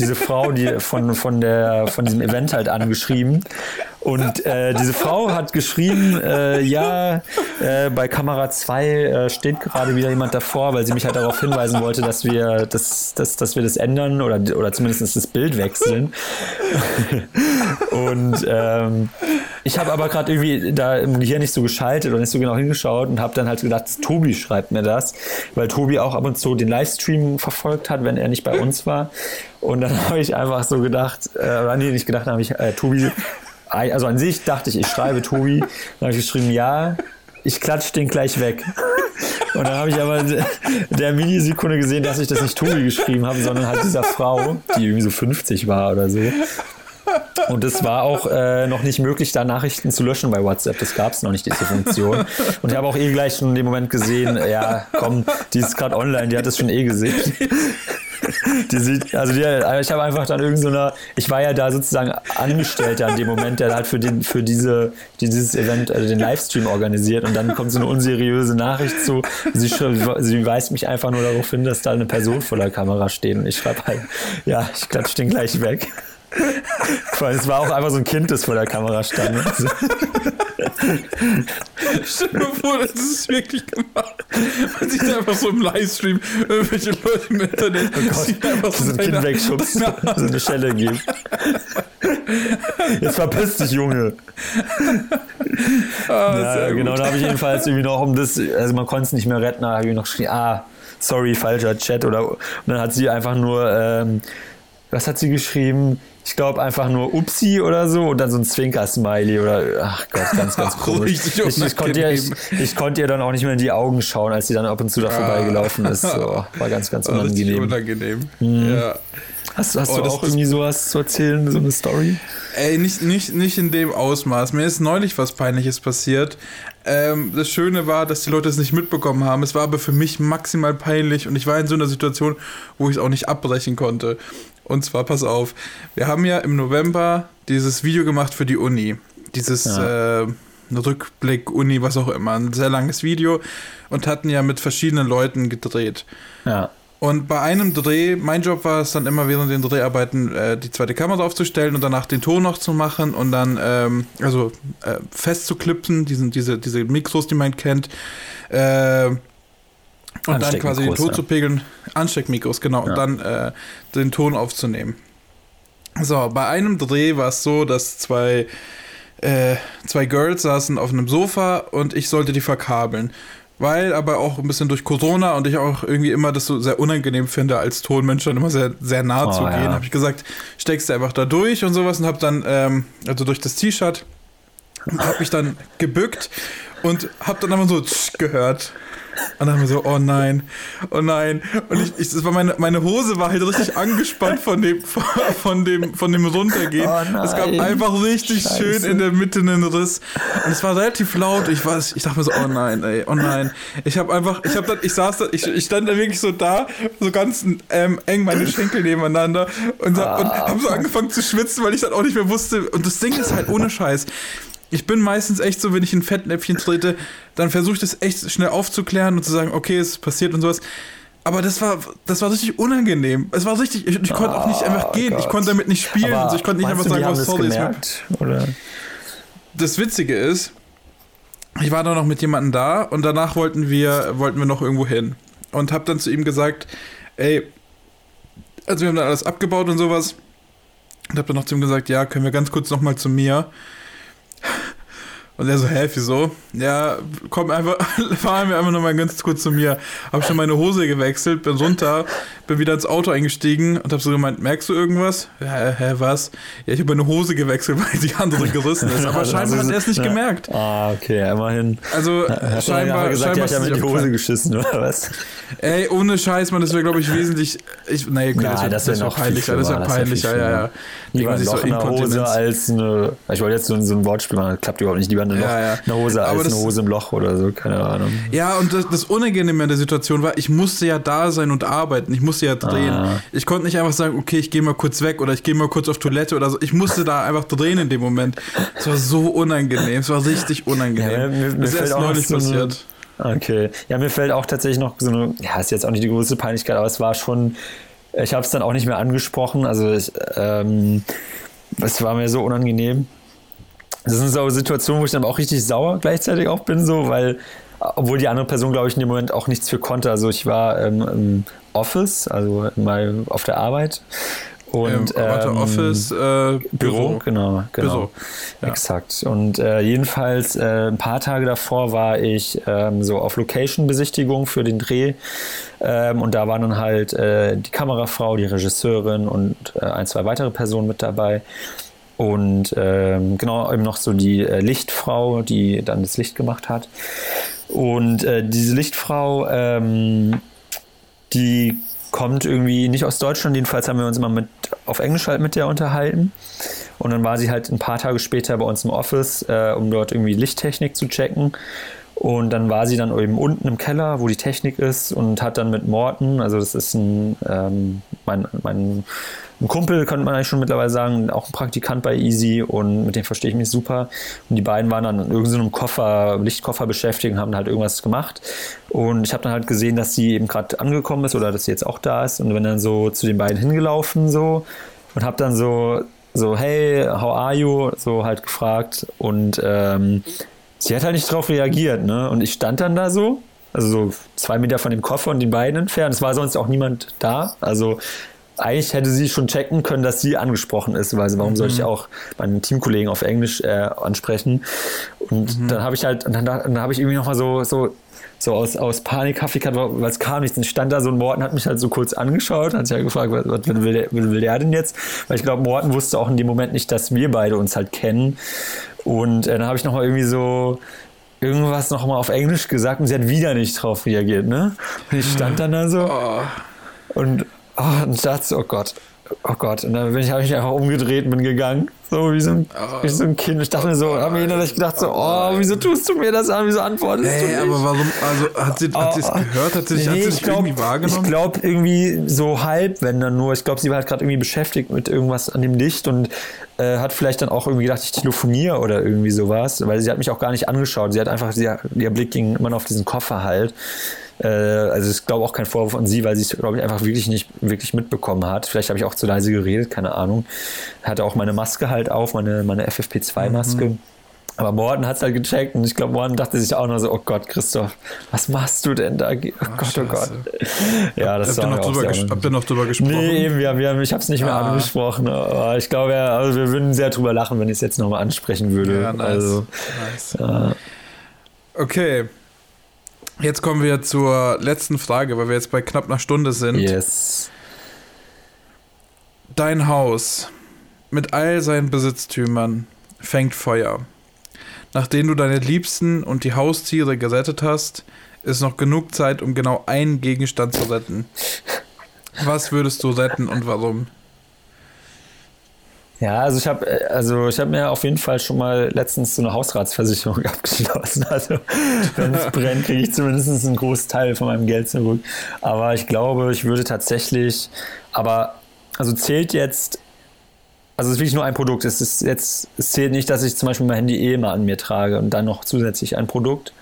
diese Frau, die von, von, der, von diesem Event halt angeschrieben. Und äh, diese Frau hat geschrieben, äh, ja, äh, bei Kamera 2 äh, steht gerade wieder jemand davor, weil sie mich halt darauf hinweisen wollte, dass wir das, dass, dass wir das ändern oder, oder zumindest das Bild wechseln. Und ähm, ich habe aber gerade irgendwie da im Gehirn nicht so geschaltet und nicht so genau hingeschaut und habe dann halt gedacht, Tobi schreibt mir das, weil Tobi auch ab und zu den Livestream verfolgt hat, wenn er nicht bei uns war. Und dann habe ich einfach so gedacht, äh, nee, nicht gedacht, habe ich äh, Tobi, also an sich dachte ich, ich schreibe Tobi, dann habe ich geschrieben, ja, ich klatsch den gleich weg. Und dann habe ich aber der Millisekunde gesehen, dass ich das nicht Tobi geschrieben habe, sondern halt dieser Frau, die irgendwie so 50 war oder so. Und es war auch äh, noch nicht möglich, da Nachrichten zu löschen bei WhatsApp. Das gab es noch nicht, diese Funktion. Und ich habe auch eh gleich schon in dem Moment gesehen, ja, komm, die ist gerade online, die hat es schon eh gesehen. Die sieht, also die, ich habe einfach dann irgend so eine, ich war ja da sozusagen Angestellter in dem Moment, der halt für, den, für diese, dieses Event, also den Livestream organisiert und dann kommt so eine unseriöse Nachricht zu. Sie, sie weist mich einfach nur darauf hin, dass da eine Person vor der Kamera steht und ich schreibe halt, ja, ich klatsche den gleich weg. Weil es war auch einfach so ein Kind, das vor der Kamera stand. Stell dir vor, das ist wirklich gemacht. Man sieht einfach so im Livestream irgendwelche Leute im Internet, die einfach so ein Kind wegschubst, so eine Schelle gibt. Jetzt verpiss dich, Junge. Ah, sehr genau, da habe ich jedenfalls irgendwie noch um das, also man konnte es nicht mehr retten, da habe ich noch geschrieben, ah, sorry, falscher Chat oder und dann hat sie einfach nur, ähm, was hat sie geschrieben? Ich glaube einfach nur Upsi oder so und dann so ein Zwinker-Smiley oder ach Gott, ganz, ganz komisch. Ich, ich, konnte ihr, ich, ich konnte ihr dann auch nicht mehr in die Augen schauen, als sie dann ab und zu da vorbeigelaufen ist. So, war ganz, ganz Ah, richtig unangenehm. unangenehm. Ja. Hast, hast Oh, du auch irgendwie sowas zu erzählen, so eine Story? Ey, nicht, nicht, nicht in dem Ausmaß. Mir ist neulich was Peinliches passiert. Ähm, das Schöne war, dass die Leute es nicht mitbekommen haben. Es war aber für mich maximal peinlich und ich war in so einer Situation, wo ich es auch nicht abbrechen konnte. Und zwar, pass auf, wir haben ja im November dieses Video gemacht für die Uni. Dieses äh, Rückblick, Uni, was auch immer. Ein sehr langes Video und hatten ja mit verschiedenen Leuten gedreht. Ja. Und bei einem Dreh, mein Job war es dann immer während den Dreharbeiten äh, die zweite Kamera aufzustellen und danach den Ton noch zu machen und dann ähm, also äh, festzuklippen, diesen, diese, diese Mikros, die man kennt. Äh, und dann quasi den Ton ja. zu pegeln. Ansteckmikros, genau. Ja. Und dann äh, den Ton aufzunehmen. So, bei einem Dreh war es so, dass zwei, äh, zwei Girls saßen auf einem Sofa und ich sollte die verkabeln weil aber auch ein bisschen durch Corona und ich auch irgendwie immer das so sehr unangenehm finde, als Tonmensch dann immer sehr, sehr nah oh, zu gehen, ja. habe ich gesagt, steckst du einfach da durch und sowas und habe dann, ähm, also durch das T-Shirt, habe mich dann gebückt und habe dann einfach so gehört. Und dann haben wir so, oh nein, oh nein. Und ich, ich das war meine, meine Hose war halt richtig angespannt von dem, von dem, von dem Runtergehen. Oh es gab einfach richtig Scheiße. schön in der Mitte einen Riss. Und es war relativ laut. Ich weiß, ich dachte mir so, oh nein, ey, oh nein. Ich habe einfach, ich habe dann, ich saß da, ich, ich stand da wirklich so da, so ganz ähm, eng meine Schenkel nebeneinander und, ah, und habe so angefangen zu schwitzen, weil ich dann auch nicht mehr wusste. Und das Ding ist halt ohne Scheiß ich bin meistens echt so, wenn ich in ein Fettnäpfchen trete, dann versuche ich das echt schnell aufzuklären und zu sagen, okay, es passiert und sowas. Aber das war, das war richtig unangenehm. Es war richtig, ich, ich konnte auch nicht einfach ah, gehen. Gott. Ich konnte damit nicht spielen. Also ich konnte nicht einfach sagen, was sorry ist. Oder? Das Witzige ist, ich war da noch mit jemandem da und danach wollten wir, wollten wir noch irgendwo hin. Und hab dann zu ihm gesagt, ey, also wir haben dann alles abgebaut und sowas. Und hab dann noch zu ihm gesagt, ja, können wir ganz kurz noch mal zu mir. Und er so, hä, wieso? Ja, komm einfach, fahren wir einfach nochmal ganz kurz zu mir. Hab schon meine Hose gewechselt, bin runter, bin wieder ins Auto eingestiegen und hab so gemeint, merkst du irgendwas? Ja, hä, was? Ja, ich habe meine Hose gewechselt, weil die andere gerissen ist. Aber scheinbar hat er es nicht ja. gemerkt. Ah, okay, immerhin. Also, ja, scheinbar. gesagt, scheinbar ja, ich habe in die Hose geschissen, oder was? Ey, ohne Scheiß, man, das wäre, glaube ich, wesentlich. Ich, nee, okay, ja, das wäre wär noch peinlicher. Das wäre peinlicher, ja, ja. Lieber ein Loch so in der Hose als eine. Ich wollte jetzt so, so ein Wortspiel machen, das klappt überhaupt nicht. Lieber eine, Loch, eine Hose als eine Hose im Loch oder so, keine Ahnung. Ja, und das, das Unangenehme an der Situation war, ich musste ja da sein und arbeiten. Ich musste ja drehen. Ah. Ich konnte nicht einfach sagen, okay, ich gehe mal kurz weg oder ich gehe mal kurz auf Toilette oder so. Ich musste da einfach drehen in dem Moment. Es war so unangenehm. Es war richtig unangenehm. Ja, mir, mir das ist erst neulich so passiert. Okay. Ja, mir fällt auch tatsächlich noch so eine, ja, ist jetzt auch nicht die größte Peinlichkeit, aber es war schon, ich habe es dann auch nicht mehr angesprochen. Also ich, ähm, es war mir so unangenehm. Das sind so Situationen, wo ich dann auch richtig sauer gleichzeitig auch bin, so, weil, obwohl die andere Person, glaube ich, in dem Moment auch nichts für konnte. Also ich war ähm, Office, also mal auf der Arbeit. Und ähm, warte, Office, äh, Büro. Büro. Genau, genau. Büro. Ja. Exakt. Und äh, jedenfalls äh, ein paar Tage davor war ich ähm, so auf Location-Besichtigung für den Dreh. Ähm, und da waren dann halt äh, die Kamerafrau, die Regisseurin und äh, ein, zwei weitere Personen mit dabei. Und ähm, genau, eben noch so die äh, Lichtfrau, die dann das Licht gemacht hat. Und diese Lichtfrau, ähm, die kommt irgendwie nicht aus Deutschland, jedenfalls haben wir uns immer mit, auf Englisch halt mit der unterhalten. Und dann war sie halt ein paar Tage später bei uns im Office, äh, um dort irgendwie Lichttechnik zu checken. Und dann war sie dann eben unten im Keller, wo die Technik ist, und hat dann mit Morten, also das ist ein, ähm, mein, mein ein Kumpel, könnte man eigentlich schon mittlerweile sagen, auch ein Praktikant bei Easy und mit dem verstehe ich mich super. Und die beiden waren dann in irgendeinem Koffer, Lichtkoffer beschäftigt und haben halt irgendwas gemacht. Und ich habe dann halt gesehen, dass sie eben gerade angekommen ist oder dass sie jetzt auch da ist und bin dann so zu den beiden hingelaufen so und habe dann so so hey, how are you? so halt gefragt und ähm, sie hat halt nicht drauf reagiert, ne? Und ich stand dann da so also so zwei Meter von dem Koffer und den beiden entfernt. Es war sonst auch niemand da. Also eigentlich hätte sie schon checken können, dass sie angesprochen ist, weil warum mhm. soll ich mhm. auch meinen Teamkollegen auf Englisch äh, ansprechen? Und mhm. dann habe ich halt, dann, dann habe ich irgendwie nochmal so, so, so aus, aus Panik Hafigkeit, weil es kam nichts. Dann stand da so ein Morten, hat mich halt so kurz angeschaut, hat sich halt gefragt, was, was will, der, will der denn jetzt? Weil ich glaube, Morten wusste auch in dem Moment nicht, dass wir beide uns halt kennen. Und äh, dann habe ich nochmal irgendwie so, irgendwas nochmal auf Englisch gesagt und sie hat wieder nicht drauf reagiert, ne? Und ich stand dann da so oh. und Oh, und dachte oh Gott, oh Gott. Und dann bin ich, habe ich mich einfach umgedreht und bin gegangen. So wie so, ein, oh. wie so ein Kind. Ich dachte mir so, habe mir innerlich gedacht so, oh, wieso tust du mir das an? Wieso antwortest hey, du nicht? aber warum, also hat sie, es oh, gehört? Hat sie dich, nee, sie glaub, irgendwie wahrgenommen? Ich glaube irgendwie so halb, wenn dann nur. Ich glaube, sie war halt gerade irgendwie beschäftigt mit irgendwas an dem Licht und äh, hat vielleicht dann auch irgendwie gedacht, ich telefoniere oder irgendwie sowas. Weil sie hat mich auch gar nicht angeschaut. Sie hat einfach, sie, ihr Blick ging immer noch auf diesen Koffer halt. Äh, also ich glaube auch kein Vorwurf an sie, weil sie es, glaube ich, einfach wirklich nicht wirklich mitbekommen hat. Vielleicht habe ich auch zu leise geredet, keine Ahnung. Hatte auch meine Maske halt auf, meine, meine FFP2-Maske. Mhm. Aber Morten hat es halt gecheckt und ich glaube, Morten dachte sich auch noch so, oh Gott, Christoph, was machst du denn da? Oh Gott, oh Gott. Ja, das habt, ihr noch drüber habt ihr noch drüber gesprochen? Nee, eben, wir, wir, ich habe es nicht mehr ah. angesprochen. Aber ich glaube, ja, also wir würden sehr drüber lachen, wenn ich es jetzt nochmal ansprechen würde. Ja, nice. Also, nice. Ja. Okay. Jetzt kommen wir zur letzten Frage, weil wir jetzt bei knapp einer Stunde sind. Yes. Dein Haus mit all seinen Besitztümern fängt Feuer. Nachdem du deine Liebsten und die Haustiere gerettet hast, ist noch genug Zeit, um genau einen Gegenstand zu retten. Was würdest du retten und warum? Ja, also ich habe also ich habe mir auf jeden Fall schon mal letztens so eine Hausratsversicherung abgeschlossen. Also wenn es brennt, kriege ich zumindest einen Großteil von meinem Geld zurück. Aber ich glaube, ich würde tatsächlich, aber also zählt jetzt also es ist wirklich nur ein Produkt. Es ist jetzt, es zählt nicht, dass ich zum Beispiel mein Handy eh immer an mir trage und dann noch zusätzlich ein Produkt.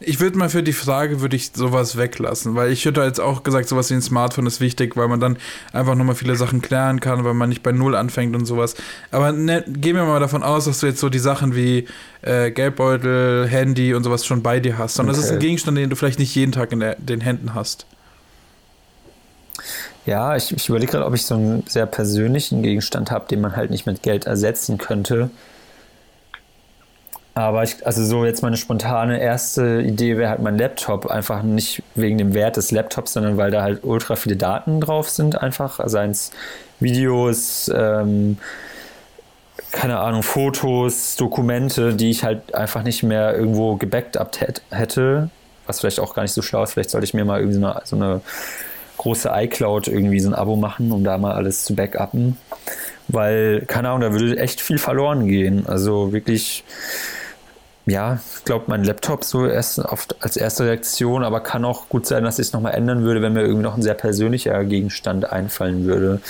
Ich würde mal für die Frage, würde ich sowas weglassen, weil ich hätte jetzt auch gesagt, sowas wie ein Smartphone ist wichtig, weil man dann einfach nochmal viele Sachen klären kann, weil man nicht bei Null anfängt und sowas. Aber ne, gehen wir mal davon aus, dass du jetzt so die Sachen wie äh, Geldbeutel, Handy und sowas schon bei dir hast, sondern okay. das ist ein Gegenstand, den du vielleicht nicht jeden Tag in der, den Händen hast. Ja, ich, ich überlege gerade, ob ich so einen sehr persönlichen Gegenstand habe, den man halt nicht mit Geld ersetzen könnte. Aber ich, also so jetzt meine spontane erste Idee wäre halt mein Laptop, einfach nicht wegen dem Wert des Laptops, sondern weil da halt ultra viele Daten drauf sind, einfach, seien es Videos, ähm, keine Ahnung, Fotos, Dokumente, die ich halt einfach nicht mehr irgendwo gebackt hätte, was vielleicht auch gar nicht so schlau ist. Vielleicht sollte ich mir mal irgendwie so eine, so eine große iCloud irgendwie so ein Abo machen, um da mal alles zu backuppen. Weil, keine Ahnung, da würde echt viel verloren gehen. Also wirklich, ja, ich glaube, mein Laptop so erst oft als erste Reaktion, aber kann auch gut sein, dass ich es nochmal ändern würde, wenn mir irgendwie noch ein sehr persönlicher Gegenstand einfallen würde.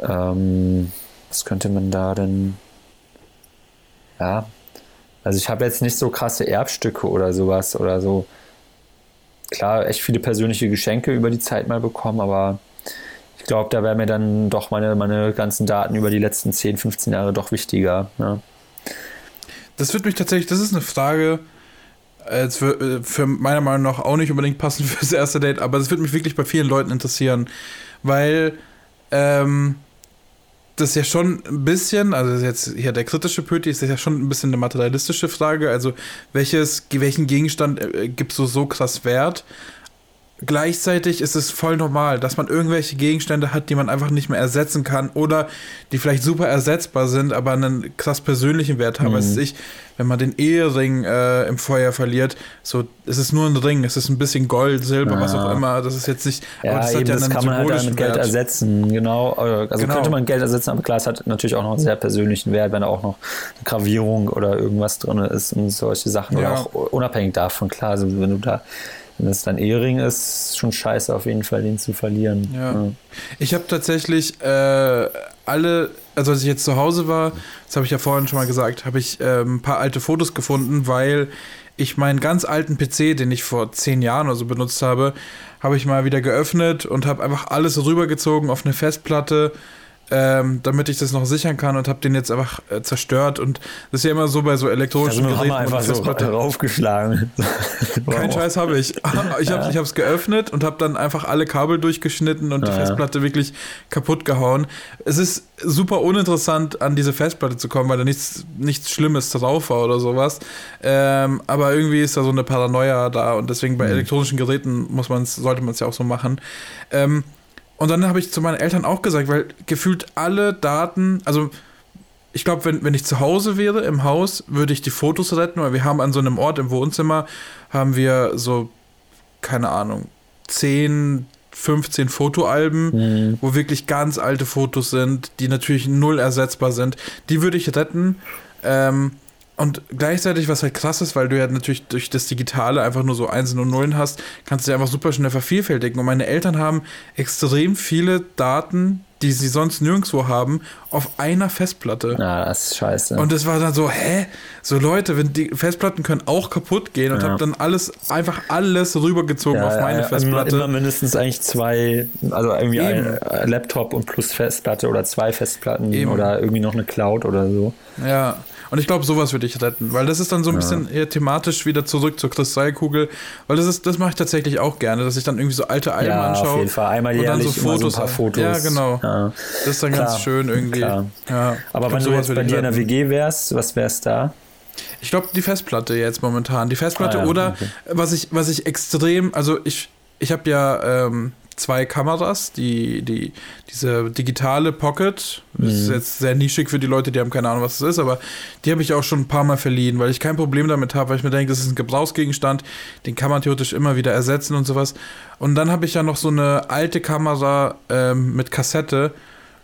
Ähm, was könnte man da denn? Ja, also ich habe jetzt nicht so krasse Erbstücke oder sowas oder so klar echt viele persönliche Geschenke über die Zeit mal bekommen, aber ich glaube, da wären mir dann doch meine, meine ganzen Daten über die letzten 10, 15 Jahre doch wichtiger. Ne? Das wird mich tatsächlich, das ist eine Frage, äh, für, äh, für meiner Meinung nach auch nicht unbedingt passend fürs erste Date, aber das wird mich wirklich bei vielen Leuten interessieren, weil ähm, das ja schon ein bisschen, also jetzt hier der kritische Pöti ist ja schon ein bisschen eine materialistische Frage. Also welches, welchen Gegenstand äh, gibst du so krass Wert? Gleichzeitig ist es voll normal, dass man irgendwelche Gegenstände hat, die man einfach nicht mehr ersetzen kann oder die vielleicht super ersetzbar sind, aber einen krass persönlichen Wert haben. Mhm. Weiß ich, wenn man den Ehering äh, im Feuer verliert, so, es ist nur ein Ring, es ist ein bisschen Gold, Silber, ja. was auch immer. Das ist jetzt nicht. Ja, aber das, eben, ja das kann man halt mit Geld ersetzen, genau. Also genau. könnte man Geld ersetzen, aber klar, es hat natürlich auch noch einen sehr persönlichen Wert, wenn da auch noch eine Gravierung oder irgendwas drin ist und solche Sachen. Ja. Auch unabhängig davon, klar, also wenn du da wenn das dann Ehering ist, schon scheiße auf jeden Fall, den zu verlieren. Ja. ja. Ich habe tatsächlich äh, alle, also als ich jetzt zu Hause war, das habe ich ja vorhin schon mal gesagt, habe ich äh, ein paar alte Fotos gefunden, weil ich meinen ganz alten PC, den ich vor zehn Jahren oder so benutzt habe, habe ich mal wieder geöffnet und habe einfach alles rübergezogen auf eine Festplatte ähm, damit ich das noch sichern kann und habe den jetzt einfach äh, zerstört. Und das ist ja immer so bei so elektronischen also Geräten. einfach so raufgeschlagen. Kein Scheiß habe ich. Ich habe es geöffnet und habe dann einfach alle Kabel durchgeschnitten und ja. die Festplatte wirklich kaputt gehauen. Es ist super uninteressant, an diese Festplatte zu kommen, weil da nichts, nichts Schlimmes drauf war oder sowas. Ähm, aber irgendwie ist da so eine Paranoia da und deswegen bei mhm. elektronischen Geräten muss man's, sollte man es ja auch so machen. Ähm, und dann habe ich zu meinen Eltern auch gesagt, weil gefühlt alle Daten, also ich glaube, wenn, wenn ich zu Hause wäre im Haus, würde ich die Fotos retten, weil wir haben an so einem Ort im Wohnzimmer, haben wir so, keine Ahnung, 10, 15 Fotoalben, mhm. wo wirklich ganz alte Fotos sind, die natürlich null ersetzbar sind. Die würde ich retten. Ähm, und gleichzeitig, was halt krass ist, weil du ja natürlich durch das Digitale einfach nur so Einsen und Nullen hast, kannst du ja einfach super schnell vervielfältigen. Und meine Eltern haben extrem viele Daten, die sie sonst nirgendwo haben, auf einer Festplatte. Ja, das ist scheiße. Und das war dann so, hä? so Leute, wenn die Festplatten können auch kaputt gehen und Ja. habe dann alles, einfach alles rübergezogen auf meine Festplatte. Immer, immer mindestens eigentlich zwei, also irgendwie ein Eben. äh, Laptop und plus Festplatte oder zwei Festplatten Eben. oder irgendwie noch eine Cloud oder so. Ja, und ich glaube, sowas würde ich retten, weil das ist dann so ein bisschen eher thematisch wieder zurück zur Kristallkugel, weil das ist, das mache ich tatsächlich auch gerne, dass ich dann irgendwie so alte Alben ja, anschaue. auf jeden Fall. Einmal und dann jährlich so Fotos. so ein paar Fotos. Ja, genau. Ja. Das ist dann Klar, ganz schön irgendwie. klar. Ja. Aber wenn du jetzt bei dir in der. WG wärst, was wär's da? Ich glaube, die Festplatte jetzt momentan. Die Festplatte Ah, ja, oder okay. was ich, was ich extrem, also ich, ich habe ja ähm, zwei Kameras, die, die, diese digitale Pocket, das ist Mhm. jetzt sehr nischig für die Leute, die haben keine Ahnung, was das ist, aber die habe ich auch schon ein paar Mal verliehen, weil ich kein Problem damit habe, weil ich mir denke, das ist ein Gebrauchsgegenstand, den kann man theoretisch immer wieder ersetzen und sowas. Und dann habe ich ja noch so eine alte Kamera ähm, mit Kassette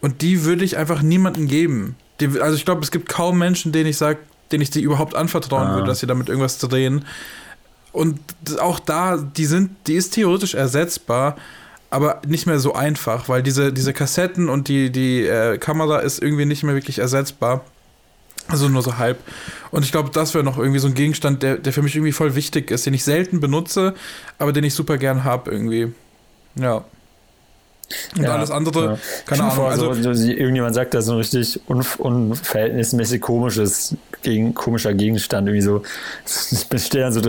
und die würde ich einfach niemandem geben. Die, also ich glaube, es gibt kaum Menschen, denen ich sage, denen ich die überhaupt anvertrauen Ah. würde, dass sie damit irgendwas drehen. Und auch da, die sind, die ist theoretisch ersetzbar, aber nicht mehr so einfach, weil diese, diese Kassetten und die, die äh, Kamera ist irgendwie nicht mehr wirklich ersetzbar. Also nur so halb. Und ich glaube, das wäre noch irgendwie so ein Gegenstand, der, der für mich irgendwie voll wichtig ist, den ich selten benutze, aber den ich super gern habe irgendwie. Ja. Und Ja, alles andere, ja. keine Ahnung. Also, so, so, irgendjemand sagt da so ein richtig unverhältnismäßig komisches, gegen, komischer Gegenstand, irgendwie so, ich stehe dann so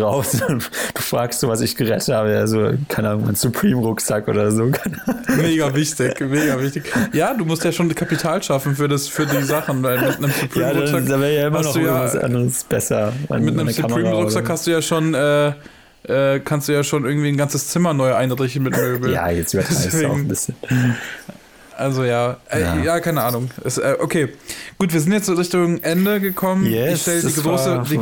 und du fragst so, was ich gerettet habe, ja, so, keine Ahnung, ein Supreme-Rucksack oder so. Mega wichtig, mega wichtig. Ja, du musst ja schon Kapital schaffen für, das, für die Sachen, weil mit einem Ja, da, Supreme-Rucksack wäre ja immer hast noch du ja- irgendwas anderes besser. an- mit einem Supreme-Rucksack hast du ja schon, äh, äh, kannst du ja schon irgendwie ein ganzes Zimmer neu einrichten mit Möbeln. Ja, jetzt übertreibst du auch ein bisschen. Also ja, äh, Ja. ja. keine Ahnung. Es, äh, okay, gut, wir sind jetzt Richtung Ende gekommen. Yes, ich stelle die große, die,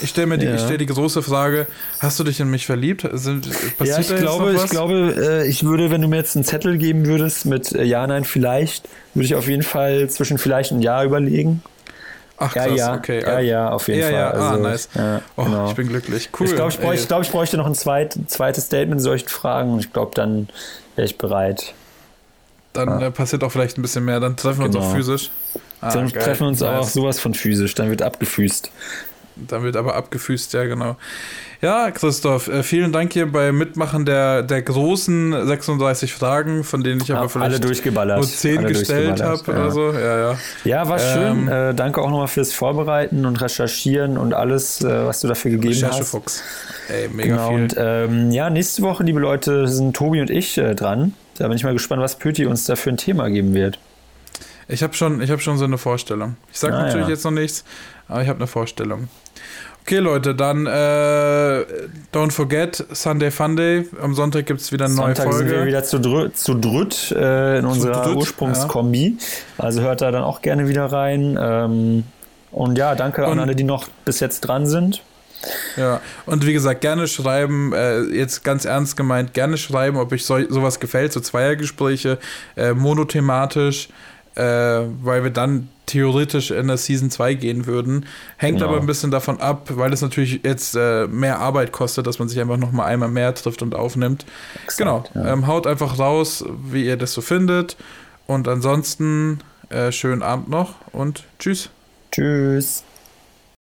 ich stelle mir die, Ja. ich stell die große Frage: Hast du dich in mich verliebt? Sind, Ja, ich glaube, ich glaube, äh, ich würde, wenn du mir jetzt einen Zettel geben würdest mit äh, Ja, Nein, vielleicht, würde ich auf jeden Fall zwischen vielleicht und Ja überlegen. Ach Ja, krass, ja, okay. ja, ja, auf jeden ja, Fall. Ja, ah, Also, nice. ja, oh, genau. ich bin glücklich. Cool. ich glaube, ich, bräuchte- ich, glaub, ich bräuchte noch ein zweit, zweites Statement in solchen Fragen und ich glaube, dann wäre ich bereit. Dann äh, passiert auch vielleicht ein bisschen mehr. Dann treffen wir uns Genau. auch physisch. Ah, dann geil. treffen wir uns Nice. auch sowas von physisch, dann wird abgefüßt. Dann wird aber abgefüßt, ja, genau. Ja, Christoph, äh, vielen Dank hier beim Mitmachen der, der großen 36 Fragen, von denen ich aber Ja, vielleicht alle durchgeballert. nur 10 alle gestellt habe ja. so. Ja, ja. Ja, war Ähm, schön. Äh, danke auch nochmal fürs Vorbereiten und Recherchieren und alles, äh, was du dafür gegeben hast. Recherchefuchs. Ey, mega Genau, viel. und ähm, ja, nächste Woche, liebe Leute, sind Tobi und ich äh, dran. Da bin ich mal gespannt, was Pöti uns da für ein Thema geben wird. Ich habe schon, ich hab schon so eine Vorstellung. Ich sage Ah, natürlich ja. jetzt noch nichts, aber ich habe eine Vorstellung. Okay, Leute, dann äh, don't forget, Sunday Funday. Am Sonntag gibt es wieder eine neue Sonntag sind wir Folge. wieder zu, drü zu dritt äh, in unserer dritt, Ursprungskombi. Also hört da dann auch gerne wieder rein. Ähm, und ja, danke Und- an alle, die noch bis jetzt dran sind. Ja, und wie gesagt, gerne schreiben, äh, jetzt ganz ernst gemeint, gerne schreiben, ob euch so, sowas gefällt, so Zweiergespräche, äh, monothematisch, äh, weil wir dann theoretisch in der Season 2 gehen würden. Hängt Genau. aber ein bisschen davon ab, weil es natürlich jetzt äh, mehr Arbeit kostet, dass man sich einfach nochmal einmal mehr trifft und aufnimmt. genau, ja. ähm, haut einfach raus, wie ihr das so findet. Und ansonsten äh, schönen Abend noch und tschüss. Tschüss.